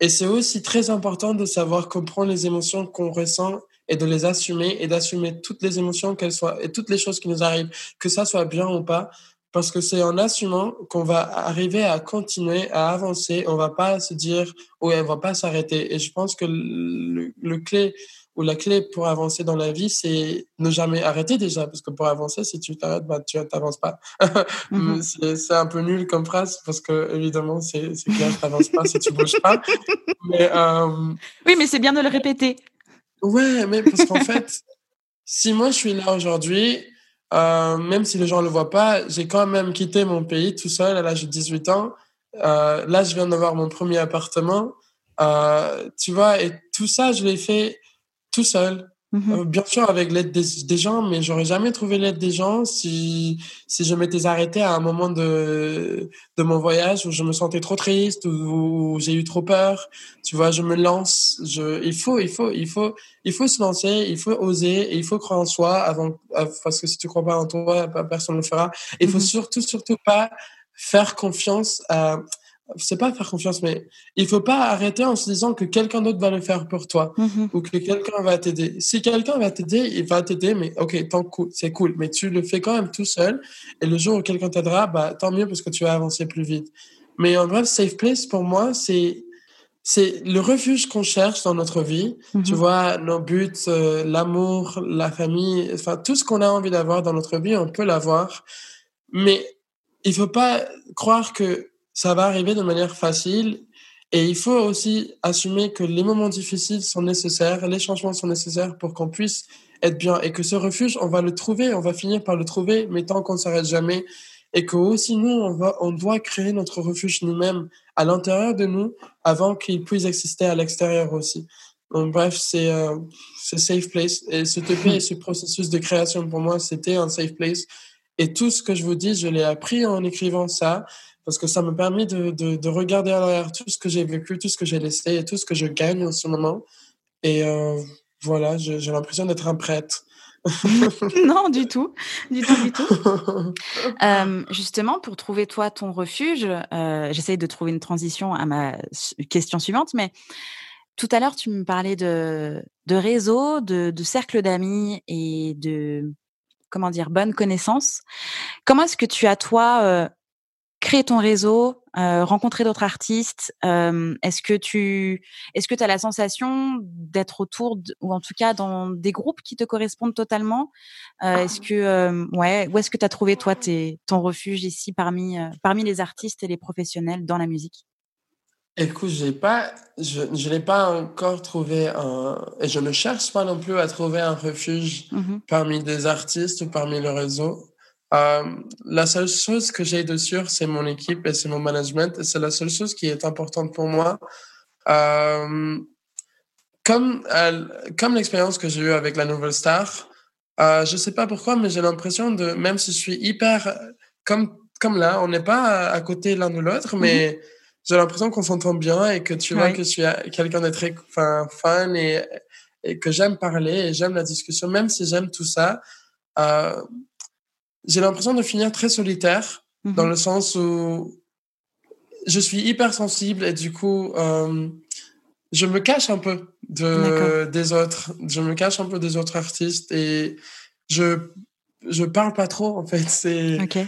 Et c'est aussi très important de savoir comprendre les émotions qu'on ressent et de les assumer et d'assumer toutes les émotions qu'elles soient et toutes les choses qui nous arrivent, que ça soit bien ou pas. Parce que c'est en assumant qu'on va arriver à continuer, à avancer. On va pas se dire, ouais, on va pas s'arrêter. Et je pense que le, le clé ou la clé pour avancer dans la vie, c'est ne jamais arrêter déjà, parce que pour avancer, si tu t'arrêtes, bah, tu n'avances pas. Mhm. C'est un peu nul comme phrase, parce que évidemment, c'est clair, tu n'avances pas si tu bouges pas. Mais, euh... Oui, mais c'est bien de le répéter. Ouais, mais parce qu'en fait, si moi je suis là aujourd'hui, euh, même si les gens ne le voient pas, j'ai quand même quitté mon pays tout seul à l'âge de 18 ans. Euh, là, je viens d'avoir mon premier appartement. Euh, tu vois, et tout ça, je l'ai fait tout seul. Euh, bien sûr, avec l'aide des, des, gens, mais j'aurais jamais trouvé l'aide des gens si, si je m'étais arrêté à un moment de, de mon voyage où je me sentais trop triste, ou j'ai eu trop peur. Tu vois, je me lance. Je, il faut, il faut, il faut, il faut se lancer, il faut oser, et il faut croire en soi avant, parce que si tu crois pas en toi, personne ne le fera. Il faut mm-hmm. surtout, surtout pas faire confiance à, c'est pas faire confiance, mais il faut pas arrêter en se disant que quelqu'un d'autre va le faire pour toi mm-hmm. ou que quelqu'un va t'aider. Si quelqu'un va t'aider, il va t'aider, mais ok, tant c'est cool, mais tu le fais quand même tout seul. Et le jour où quelqu'un t'aidera, bah tant mieux parce que tu vas avancer plus vite. Mais en bref, safe place pour moi, c'est c'est le refuge qu'on cherche dans notre vie. Mm-hmm. Tu vois, nos buts, euh, l'amour, la famille, enfin tout ce qu'on a envie d'avoir dans notre vie, on peut l'avoir. Mais il faut pas croire que ça va arriver de manière facile. Et il faut aussi assumer que les moments difficiles sont nécessaires, les changements sont nécessaires pour qu'on puisse être bien. Et que ce refuge, on va le trouver, on va finir par le trouver, mais tant qu'on ne s'arrête jamais. Et que aussi nous, on, va, on doit créer notre refuge nous-mêmes à l'intérieur de nous avant qu'il puisse exister à l'extérieur aussi. Donc bref, c'est euh, safe place. Et ce TP et ce processus de création pour moi, c'était un safe place. Et tout ce que je vous dis, je l'ai appris en écrivant ça parce que ça me permet de, de, de regarder à l'arrière tout ce que j'ai vécu, tout ce que j'ai laissé et tout ce que je gagne en ce moment. Et euh, voilà, j'ai l'impression d'être un prêtre. non, du tout, du tout, du tout. Euh, justement, pour trouver toi ton refuge, euh, j'essaye de trouver une transition à ma question suivante, mais tout à l'heure, tu me parlais de, de réseau, de, de cercle d'amis et de, comment dire, bonne connaissance. Comment est-ce que tu as, toi, euh, créer ton réseau, euh, rencontrer d'autres artistes. Euh, est-ce que tu est-ce que tu as la sensation d'être autour ou en tout cas dans des groupes qui te correspondent totalement? Euh, Est-ce que ouais, où est-ce que tu as trouvé toi tes, ton refuge ici parmi parmi les artistes et les professionnels dans la musique? Écoute, j'ai pas, je, n'ai pas encore trouvé un, et je ne cherche pas non plus à trouver un refuge mmh parmi des artistes ou parmi le réseau. Euh, la seule chose que j'ai de sûr, c'est mon équipe et c'est mon management. Et c'est la seule chose qui est importante pour moi. Euh, comme euh, comme l'expérience que j'ai eue avec la Nouvelle Star, euh, je sais pas pourquoi, mais j'ai l'impression de, même si je suis hyper, comme, comme là, on n'est pas à côté l'un de l'autre, mais mm-hmm. j'ai l'impression qu'on s'entend bien et que tu vois que je suis quelqu'un de très fin, fun et, et que j'aime parler et j'aime la discussion, même si j'aime tout ça. Euh, j'ai l'impression de finir très solitaire, mmh dans le sens où je suis hyper sensible et du coup, euh, je me cache un peu de, des autres. Je me cache un peu des autres artistes et je je parle pas trop en fait. C'est okay.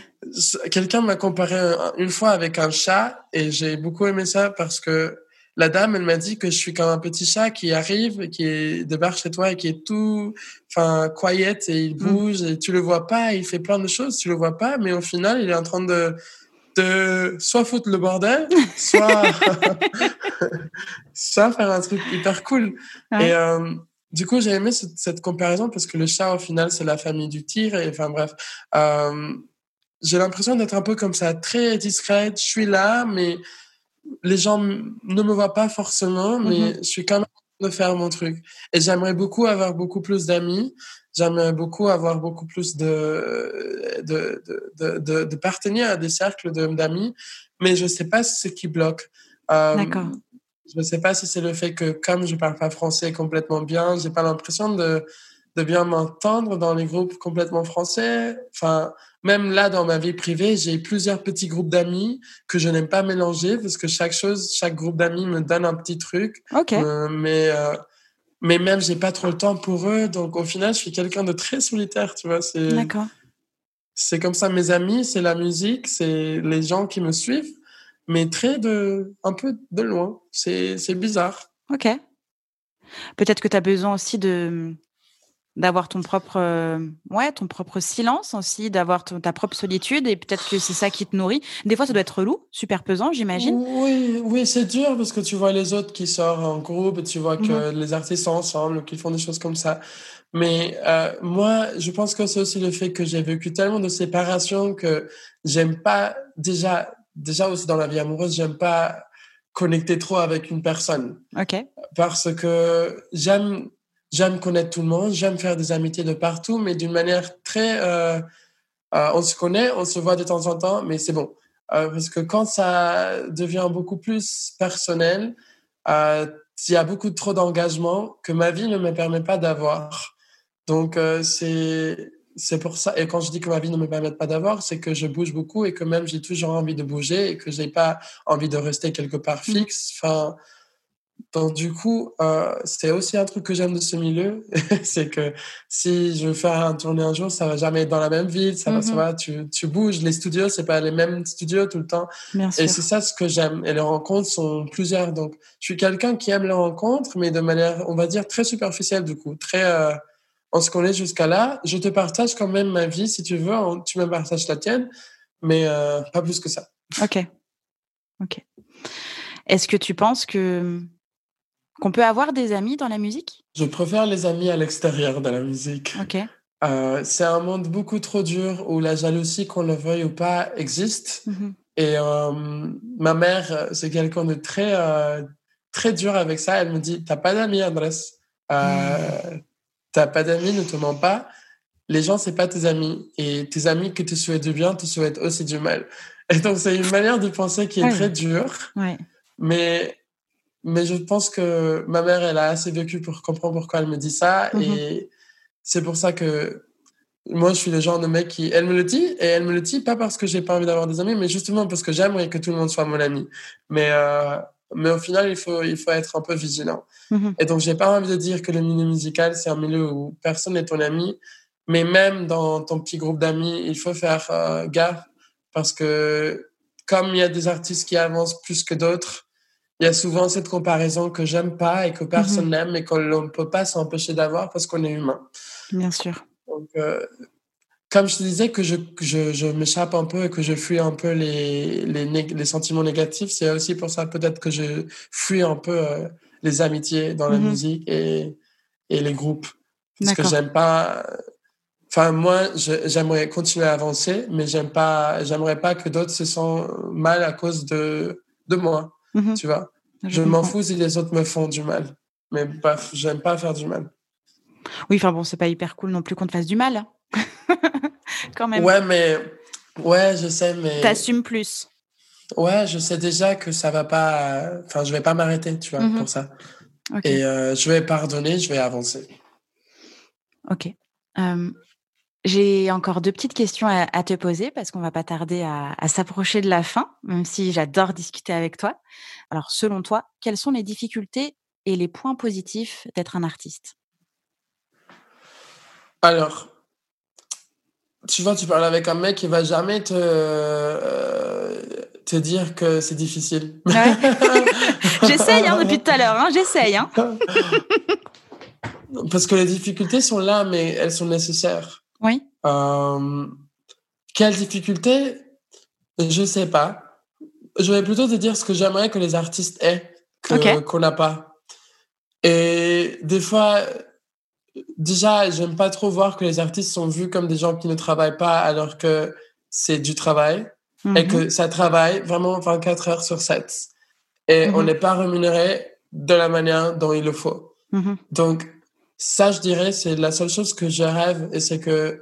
quelqu'un m'a comparé une fois avec un chat et j'ai beaucoup aimé ça parce que la dame, elle m'a dit que je suis comme un petit chat qui arrive, qui est, débarque chez toi et qui est tout, enfin, quiet et il mm. bouge et tu le vois pas, il fait plein de choses, tu le vois pas, mais au final, il est en train de, de soit foutre le bordel, soit, soit faire un truc hyper cool. Et, euh, du coup, j'ai aimé cette, cette, comparaison parce que le chat, au final, c'est la famille du tir et enfin, bref, euh, j'ai l'impression d'être un peu comme ça, très discrète, je suis là, mais les gens ne me voient pas forcément, mais mhm. je suis quand même de faire mon truc. Et j'aimerais beaucoup avoir beaucoup plus d'amis. J'aimerais beaucoup avoir beaucoup plus de, de, de, de, de partenaires à des cercles d'amis, mais je sais pas ce qui bloque. Euh, D'accord. Je ne sais pas si c'est le fait que comme je parle pas français complètement bien, j'ai pas l'impression de, de bien m'entendre dans les groupes complètement français. Enfin, même là, dans ma vie privée, j'ai plusieurs petits groupes d'amis que je n'aime pas mélanger parce que chaque chose, chaque groupe d'amis me donne un petit truc. Ok. Euh, mais, euh, mais même, j'ai pas trop le temps pour eux. Donc, au final, je suis quelqu'un de très solitaire, tu vois. D'accord. C'est comme ça, mes amis, c'est la musique, c'est les gens qui me suivent mais très de, un peu de loin. C'est, c'est bizarre. Ok. Peut-être que tu as besoin aussi de d'avoir ton propre euh, ouais ton propre silence aussi d'avoir ta propre solitude et peut-être que c'est ça qui te nourrit des fois ça doit être relou super pesant j'imagine oui oui c'est dur parce que tu vois les autres qui sortent en groupe tu vois que mmh les artistes sont ensemble qu'ils font des choses comme ça mais euh, moi je pense que c'est aussi le fait que j'ai vécu tellement de séparation que j'aime pas déjà déjà aussi dans la vie amoureuse, j'aime pas connecter trop avec une personne. Ok. Parce que j'aime j'aime connaître tout le monde, j'aime faire des amitiés de partout, mais d'une manière très euh, euh, on se connaît, on se voit de temps en temps, mais c'est bon. Euh, parce que quand ça devient beaucoup plus personnel, il y a beaucoup trop d'engagement que ma vie ne me permet pas d'avoir. Donc c'est c'est pour ça. Et quand je dis que ma vie ne me permet pas d'avoir, c'est que je bouge beaucoup et que même j'ai toujours envie de bouger et que j'ai pas envie de rester quelque part mmh. fixe. Enfin, donc du coup, euh, c'est aussi un truc que j'aime de ce milieu, c'est que si je veux faire un tournée un jour, ça va jamais être dans la même ville, ça va, ça va tu, tu bouges. Les studios, c'est pas les mêmes studios tout le temps. Bien et c'est ça ce que j'aime. Et les rencontres sont plusieurs. Donc, je suis quelqu'un qui aime les rencontres, mais de manière, on va dire, très superficielle du coup, très euh, on se connaît jusqu'à là. Je te partage quand même ma vie, si tu veux. Tu me partages la tienne, mais euh, pas plus que ça. Ok. Ok. Est-ce que tu penses que qu'on peut avoir des amis dans la musique? Je préfère les amis à l'extérieur de la musique. Ok. Euh, c'est un monde beaucoup trop dur où la jalousie, qu'on le veuille ou pas, existe. Mm-hmm. Et euh, ma mère, c'est quelqu'un de très, très dur avec ça. Elle me dit T'as pas d'amis, Andrés. Mm t'as pas d'amis, ne te mens pas. Les gens, c'est pas tes amis. Et tes amis que tu souhaites du bien, te souhaitent aussi du mal. Et donc, c'est une manière de penser qui est très dure. Mais, mais je pense que ma mère, elle a assez vécu pour comprendre pourquoi elle me dit ça. Mm-hmm. Et c'est pour ça que moi, je suis le genre de mec qui, elle me le dit, et elle me le dit pas parce que j'ai pas envie d'avoir des amis, mais justement parce que j'aimerais que tout le monde soit mon ami. Mais, euh, mais au final, il faut, il faut être un peu vigilant. Mhm. Et donc, j'ai pas envie de dire que le milieu musical, c'est un milieu où personne n'est ton ami, mais même dans ton petit groupe d'amis, il faut faire euh, gaffe parce que comme il y a des artistes qui avancent plus que d'autres, il y a souvent cette comparaison que j'aime pas et que personne mhm. n'aime et qu'on ne peut pas s'empêcher d'avoir parce qu'on est humain. Bien sûr. Donc, euh, comme je te disais que je, je, je m'échappe un peu et que je fuis un peu les, les, les sentiments négatifs, c'est aussi pour ça peut-être que je fuis un peu euh, les amitiés dans la mhm. musique et, et les groupes. Parce que j'aime pas. Enfin, moi, j'aimerais continuer à avancer, mais j'aime pas, j'aimerais pas que d'autres se sentent mal à cause de, de moi. Mhm. Tu vois? Je, m'en fous si les autres me font du mal. Mais j'aime pas faire du mal. Oui, enfin bon, c'est pas hyper cool non plus qu'on te fasse du mal. Hein. Quand même. Ouais, mais. Ouais, je sais, mais. T'assumes plus. Ouais, je sais déjà que ça va pas. Enfin, je vais pas m'arrêter, tu vois, mhm. pour ça. Et euh, je vais pardonner, je vais avancer. Ok. J'ai encore deux petites questions à, te poser parce qu'on va pas tarder à, à s'approcher de la fin, même si j'adore discuter avec toi. Alors, selon toi, quelles sont les difficultés et les points positifs d'être un artiste? Alors, tu vois, tu parles avec un mec qui va jamais te, euh, te dire que c'est difficile. j'essaye hein, depuis tout à l'heure, hein, j'essaye. Hein. Parce que les difficultés sont là, mais elles sont nécessaires. Oui. Euh, quelles difficultés? Je sais pas. Je vais plutôt te dire ce que j'aimerais que les artistes aient, qu'on n'a pas. Et des fois, déjà, j'aime pas trop voir que les artistes sont vus comme des gens qui ne travaillent pas alors que c'est du travail et que mhm. ça travaille vraiment 24 heures sur 7. et on mhm. n'est pas rémunéré de la manière dont il le faut. Mhm. Donc, ça, je dirais, c'est la seule chose que je rêve et c'est que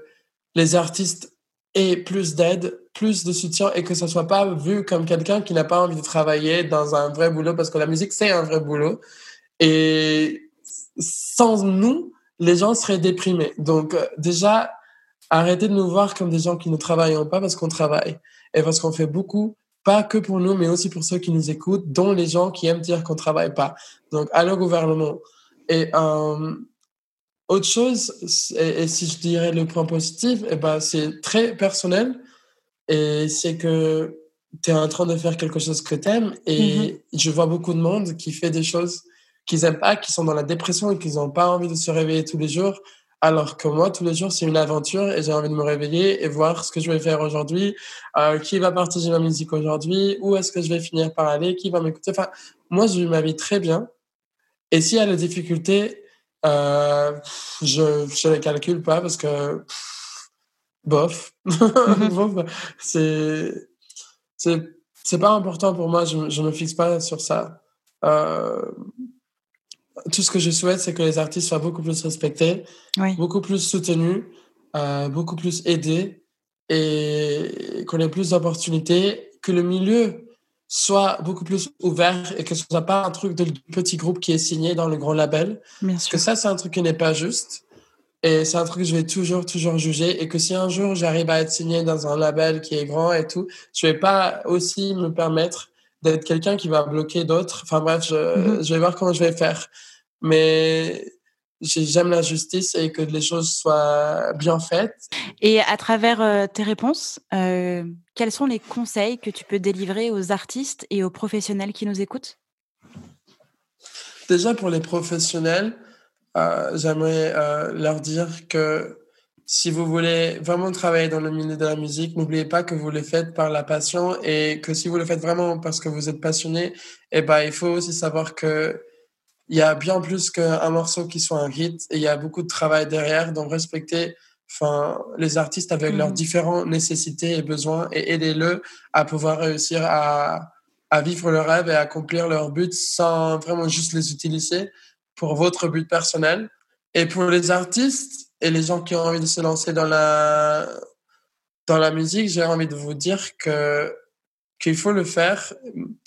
les artistes aient plus d'aide, plus de soutien et que ça soit pas vu comme quelqu'un qui n'a pas envie de travailler dans un vrai boulot parce que la musique, c'est un vrai boulot. Et sans nous, les gens seraient déprimés. Donc, euh, déjà, arrêtez de nous voir comme des gens qui ne travaillent pas parce qu'on travaille et parce qu'on fait beaucoup pas que pour nous, mais aussi pour ceux qui nous écoutent, dont les gens qui aiment dire qu'on travaille pas. Donc, le gouvernement. Et euh, autre chose, et, si je dirais le point positif, eh ben, c'est très personnel. Et c'est que tu es en train de faire quelque chose que tu aimes. Et mm-hmm. je vois beaucoup de monde qui fait des choses qu'ils aiment pas, qui sont dans la dépression et qui n'ont pas envie de se réveiller tous les jours alors que moi, tous les jours, c'est une aventure et j'ai envie de me réveiller et voir ce que je vais faire aujourd'hui, euh, qui va partager ma musique aujourd'hui, où est-ce que je vais finir par aller, qui va m'écouter? Enfin, moi, je vis ma vie très bien. Et s'il y a des difficultés, euh, je ne les calcule pas parce que, bof, mm-hmm. c'est, c'est, c'est pas important pour moi. Je, ne me fixe pas sur ça. Euh, tout ce que je souhaite, c'est que les artistes soient beaucoup plus respectés, beaucoup plus soutenus, euh, beaucoup plus aidés et qu'on ait plus d'opportunités, que le milieu soit beaucoup plus ouvert et que ce soit pas un truc de petit groupe qui est signé dans le grand label. Parce que ça, c'est un truc qui n'est pas juste. Et c'est un truc que je vais toujours, toujours juger. Et que si un jour j'arrive à être signé dans un label qui est grand et tout, je vais pas aussi me permettre d'être quelqu'un qui va bloquer d'autres. Enfin bref, je, mm-hmm. je vais voir comment je vais faire mais j'aime la justice et que les choses soient bien faites. Et à travers euh, tes réponses, euh, quels sont les conseils que tu peux délivrer aux artistes et aux professionnels qui nous écoutent? Déjà pour les professionnels, euh, j'aimerais leur dire que si vous voulez vraiment travailler dans le milieu de la musique, n'oubliez pas que vous le faites par la passion et que si vous le faites vraiment parce que vous êtes passionné, eh ben, il faut aussi savoir que il y a bien plus qu'un morceau qui soit un hit et il y a beaucoup de travail derrière. Donc, respectez enfin, les artistes avec leurs mm. différentes nécessités et besoins et aidez-le à pouvoir réussir à, à vivre leur rêve et accomplir leur but sans vraiment juste les utiliser pour votre but personnel. Et pour les artistes et les gens qui ont envie de se lancer dans la, dans la musique, j'ai envie de vous dire que qu'il faut le faire,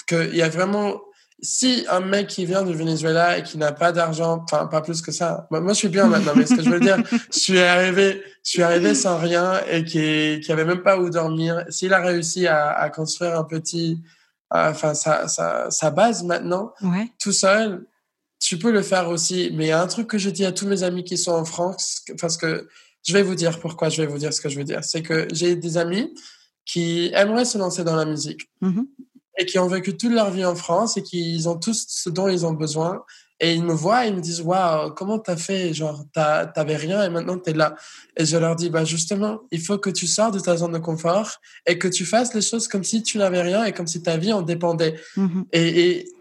qu'il y a vraiment si un mec qui vient du Venezuela et qui n'a pas d'argent, enfin pas plus que ça, moi, je suis bien maintenant, mais ce que je veux dire, je suis arrivé, je suis arrivé sans rien et qui, qui avait même pas où dormir. S'il a réussi à, à, construire un petit, euh, enfin sa, sa, sa, base maintenant, tout seul, tu peux le faire aussi. Mais il y a un truc que je dis à tous mes amis qui sont en France, parce que je vais vous dire pourquoi je vais vous dire ce que je veux dire, c'est que j'ai des amis qui aimeraient se lancer dans la musique. Mm-hmm et qui ont vécu toute leur vie en France et qui ont tous ce dont ils ont besoin. Et ils me voient et ils me disent, waouh, comment t'as fait? Genre, t'avais rien et maintenant t'es là. Et je leur dis, bah, justement, il faut que tu sors de ta zone de confort et que tu fasses les choses comme si tu n'avais rien et comme si ta vie en dépendait. Mm-hmm. Et, et,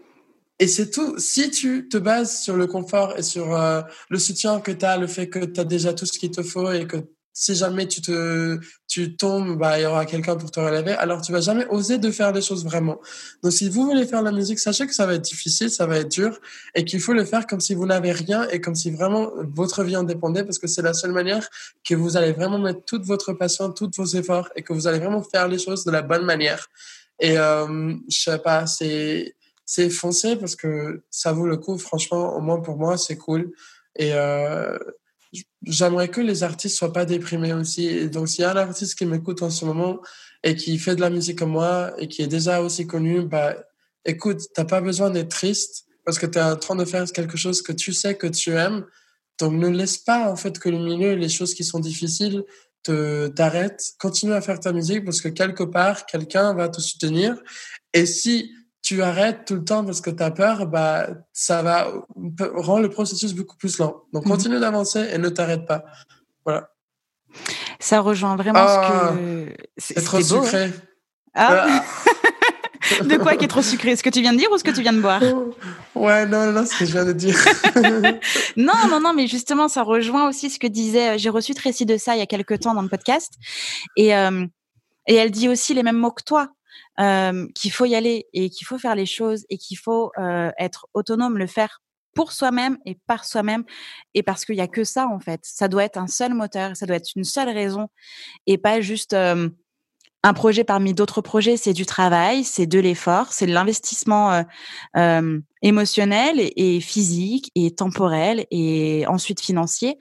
et c'est tout. Si tu te bases sur le confort et sur euh, le soutien que tu as, le fait que tu as déjà tout ce qu'il te faut et que si jamais tu te tu tombes, bah il y aura quelqu'un pour te relever. Alors tu vas jamais oser de faire les choses vraiment. Donc si vous voulez faire la musique, sachez que ça va être difficile, ça va être dur et qu'il faut le faire comme si vous n'avez rien et comme si vraiment votre vie en dépendait parce que c'est la seule manière que vous allez vraiment mettre toute votre passion, tous vos efforts et que vous allez vraiment faire les choses de la bonne manière. Et euh, je sais pas, c'est c'est foncé parce que ça vaut le coup. Franchement, au moins pour moi, c'est cool. Et euh, j'aimerais que les artistes soient pas déprimés aussi. donc, s'il y a un artiste qui m'écoute en ce moment et qui fait de la musique comme moi et qui est déjà aussi connu, bah, écoute, t'as pas besoin d'être triste parce que tu es en train de faire quelque chose que tu sais que tu aimes. Donc, ne laisse pas, en fait, que le milieu les choses qui sont difficiles te, t'arrêtent. Continue à faire ta musique parce que quelque part, quelqu'un va te soutenir. Et si tu arrêtes tout le temps parce que tu as peur, bah, ça va rendre le processus beaucoup plus lent. Donc, mhm. continue d'avancer et ne t'arrête pas. Voilà. Ça rejoint vraiment ce ah, que. C'est trop hein. sucré. Ah. de quoi qui est trop sucré? Ce que tu viens de dire ou ce que tu viens de boire? Ouais, non, non, ce que je viens de dire. non, non, non, mais justement, ça rejoint aussi ce que disait. J'ai reçu Tracy de ça il y a quelques temps dans le podcast. Et, euh, et elle dit aussi les mêmes mots que toi. Qu'il faut y aller et qu'il faut faire les choses et qu'il faut être autonome, le faire pour soi-même et par soi-même et parce qu'il y a que ça en fait. Ça doit être un seul moteur, ça doit être une seule raison et pas juste un projet parmi d'autres projets. C'est du travail, c'est de l'effort, c'est de l'investissement émotionnel et, physique et temporel et ensuite financier.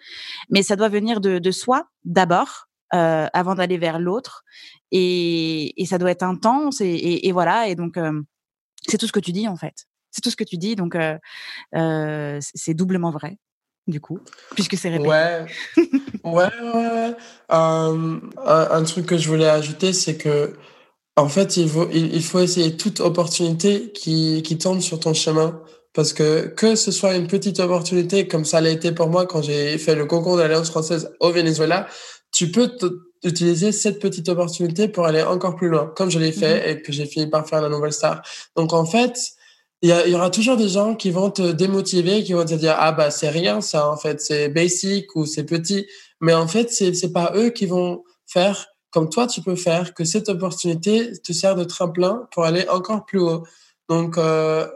Mais ça doit venir de, soi d'abord. avant d'aller vers l'autre et, ça doit être intense et, voilà et donc c'est tout ce que tu dis en fait c'est tout ce que tu dis, donc euh, euh, c'est doublement vrai, du coup, puisque c'est répété. Ouais, ouais, ouais. un, truc que je voulais ajouter, c'est que, en fait, il faut, essayer toute opportunité qui, tombe sur ton chemin. Parce que que ce soit une petite opportunité, comme ça l'a été pour moi quand j'ai fait le concours de l'Alliance française au Venezuela, tu peux utiliser cette petite opportunité pour aller encore plus loin, comme je l'ai fait mmh et que j'ai fini par faire la nouvelle star. Donc en fait, il y, aura toujours des gens qui vont te démotiver, qui vont te dire ah bah c'est rien ça en fait, c'est basic ou c'est petit, mais en fait c'est c'est pas eux qui vont faire comme toi tu peux faire que cette opportunité te sert de tremplin pour aller encore plus haut. Donc euh,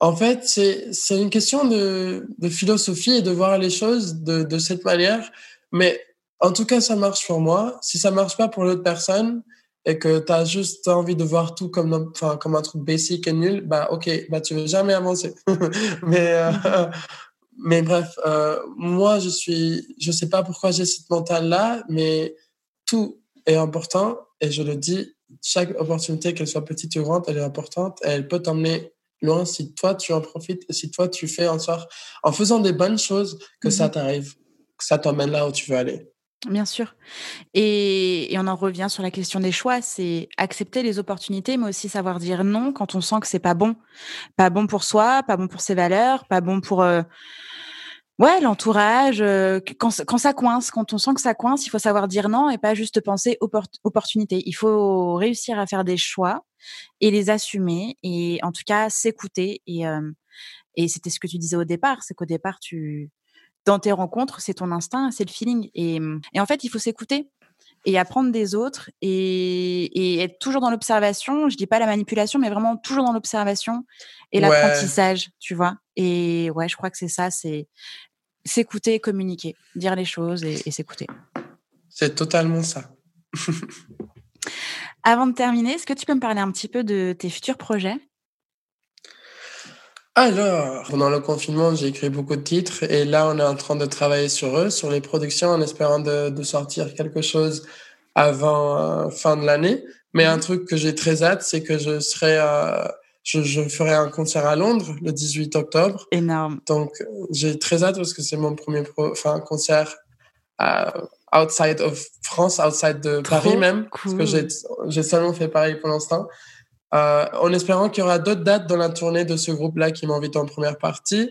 en fait c'est c'est une question de de philosophie et de voir les choses de de cette manière, mais en tout cas ça marche pour moi. Si ça marche pas pour l'autre personne, et que tu as juste envie de voir tout comme, enfin, comme un truc basic et nul, bah ok, bah tu veux jamais avancer. mais, euh, mais bref, euh, moi je suis, je sais pas pourquoi j'ai cette mentale-là, mais tout est important et je le dis, chaque opportunité, qu'elle soit petite ou grande, elle est importante et elle peut t'emmener loin si toi tu en profites et si toi tu fais en sorte, en faisant des bonnes choses, que ça mmh t'arrive, que ça t'emmène là où tu veux aller. Bien sûr. Et, on en revient sur la question des choix, c'est accepter les opportunités, mais aussi savoir dire non quand on sent que c'est pas bon, pas bon pour soi, pas bon pour ses valeurs, pas bon pour euh, ouais l'entourage. Euh, quand, ça coince, quand on sent que ça coince, il faut savoir dire non et pas juste penser opportunité. Il faut réussir à faire des choix et les assumer et en tout cas s'écouter et euh, et c'était ce que tu disais au départ, c'est qu'au départ tu dans tes rencontres, c'est ton instinct, c'est le feeling. Et, en fait, il faut s'écouter et apprendre des autres et, être toujours dans l'observation. Je dis pas la manipulation, mais vraiment toujours dans l'observation et l'apprentissage, tu vois. Et ouais, je crois que c'est ça, c'est s'écouter, communiquer, dire les choses et, s'écouter. C'est totalement ça. Avant de terminer, est-ce que tu peux me parler un petit peu de tes futurs projets? Alors, pendant le confinement, j'ai écrit beaucoup de titres et là, on est en train de travailler sur eux, sur les productions, en espérant de, sortir quelque chose avant euh, fin de l'année. Mais un truc que j'ai très hâte, c'est que je serai, euh, je, ferai un concert à Londres le 18 octobre. Énorme. Donc, j'ai très hâte parce que c'est mon premier concert euh, outside of France, outside de Paris même. Parce que j'ai seulement fait Paris pour l'instant. Euh, en espérant qu'il y aura d'autres dates dans la tournée de ce groupe-là qui m'invite en première partie.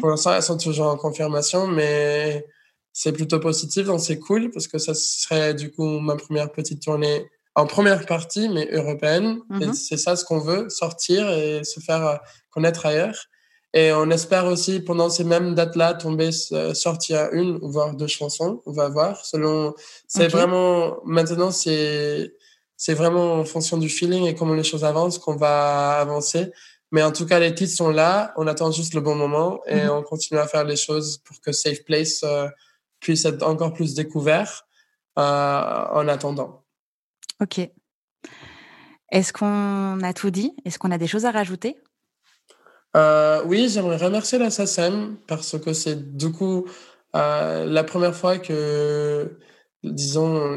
Pour l'instant, elles sont toujours en confirmation, mais c'est plutôt positif, donc c'est cool parce que ça serait du coup ma première petite tournée en première partie, mais européenne. Mhm. c'est ça ce qu'on veut, sortir et se faire euh, connaître ailleurs. Et on espère aussi, pendant ces mêmes dates-là, tomber, euh, sortir une ou voir deux chansons. On va voir. Selon, c'est vraiment, maintenant, c'est, c'est vraiment en fonction du feeling et comment les choses avancent qu'on va avancer. Mais en tout cas, les titres sont là. On attend juste le bon moment et mhm. on continue à faire les choses pour que Safe Place euh, puisse être encore plus découvert euh, en attendant. Ok. Est-ce qu'on a tout dit? Est-ce qu'on a des choses à rajouter? Euh, Oui, j'aimerais remercier la SACEM parce que c'est du coup la première fois que disons,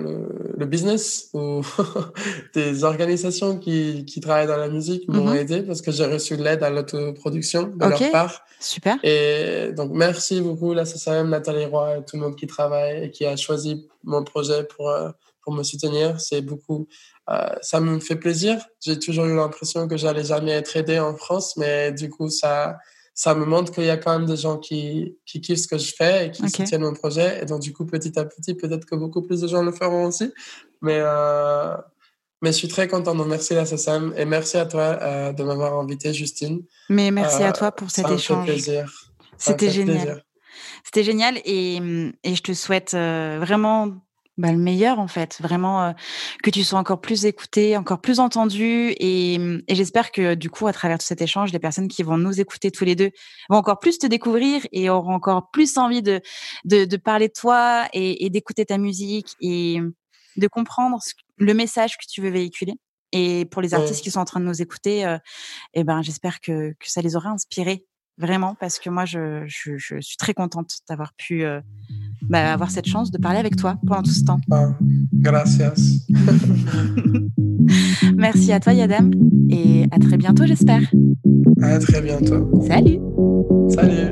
le, business ou des organisations qui, qui travaillent dans la musique m'ont mm-hmm. aidé parce que j'ai reçu de l'aide à l'autoproduction de leur part. Super. Et donc, merci beaucoup, la SSM, Nathalie Roy et tout le monde qui travaille et qui a choisi mon projet pour, euh, pour me soutenir. C'est beaucoup, euh, ça me fait plaisir. J'ai toujours eu l'impression que j'allais jamais être aidé en France, mais du coup, ça, ça me montre qu'il y a quand même des gens qui, qui kiffent ce que je fais et qui soutiennent mon projet. Et donc, du coup, petit à petit, peut-être que beaucoup plus de gens le feront aussi. Mais, euh, mais je suis très content. Donc, merci la SSM et merci à toi euh, de m'avoir invité, Justine. Mais merci à toi pour cet ça échange. plaisir. C'était génial. C'était génial et, et, je te souhaite euh, vraiment bah, le meilleur en fait, vraiment que tu sois encore plus écouté, encore plus entendu et, et j'espère que du coup à travers tout cet échange, les personnes qui vont nous écouter tous les deux vont encore plus te découvrir et auront encore plus envie de de, de parler de toi et, et d'écouter ta musique et de comprendre le message que tu veux véhiculer. Et pour les artistes qui sont en train de nous écouter, euh, eh ben j'espère que que ça les aura inspirés. Vraiment parce que moi je, je, je suis très contente d'avoir pu euh, bah, avoir cette chance de parler avec toi pendant tout ce temps. Ah, gracias. Merci à toi Yadam et à très bientôt j'espère. À très bientôt. Salut. Salut.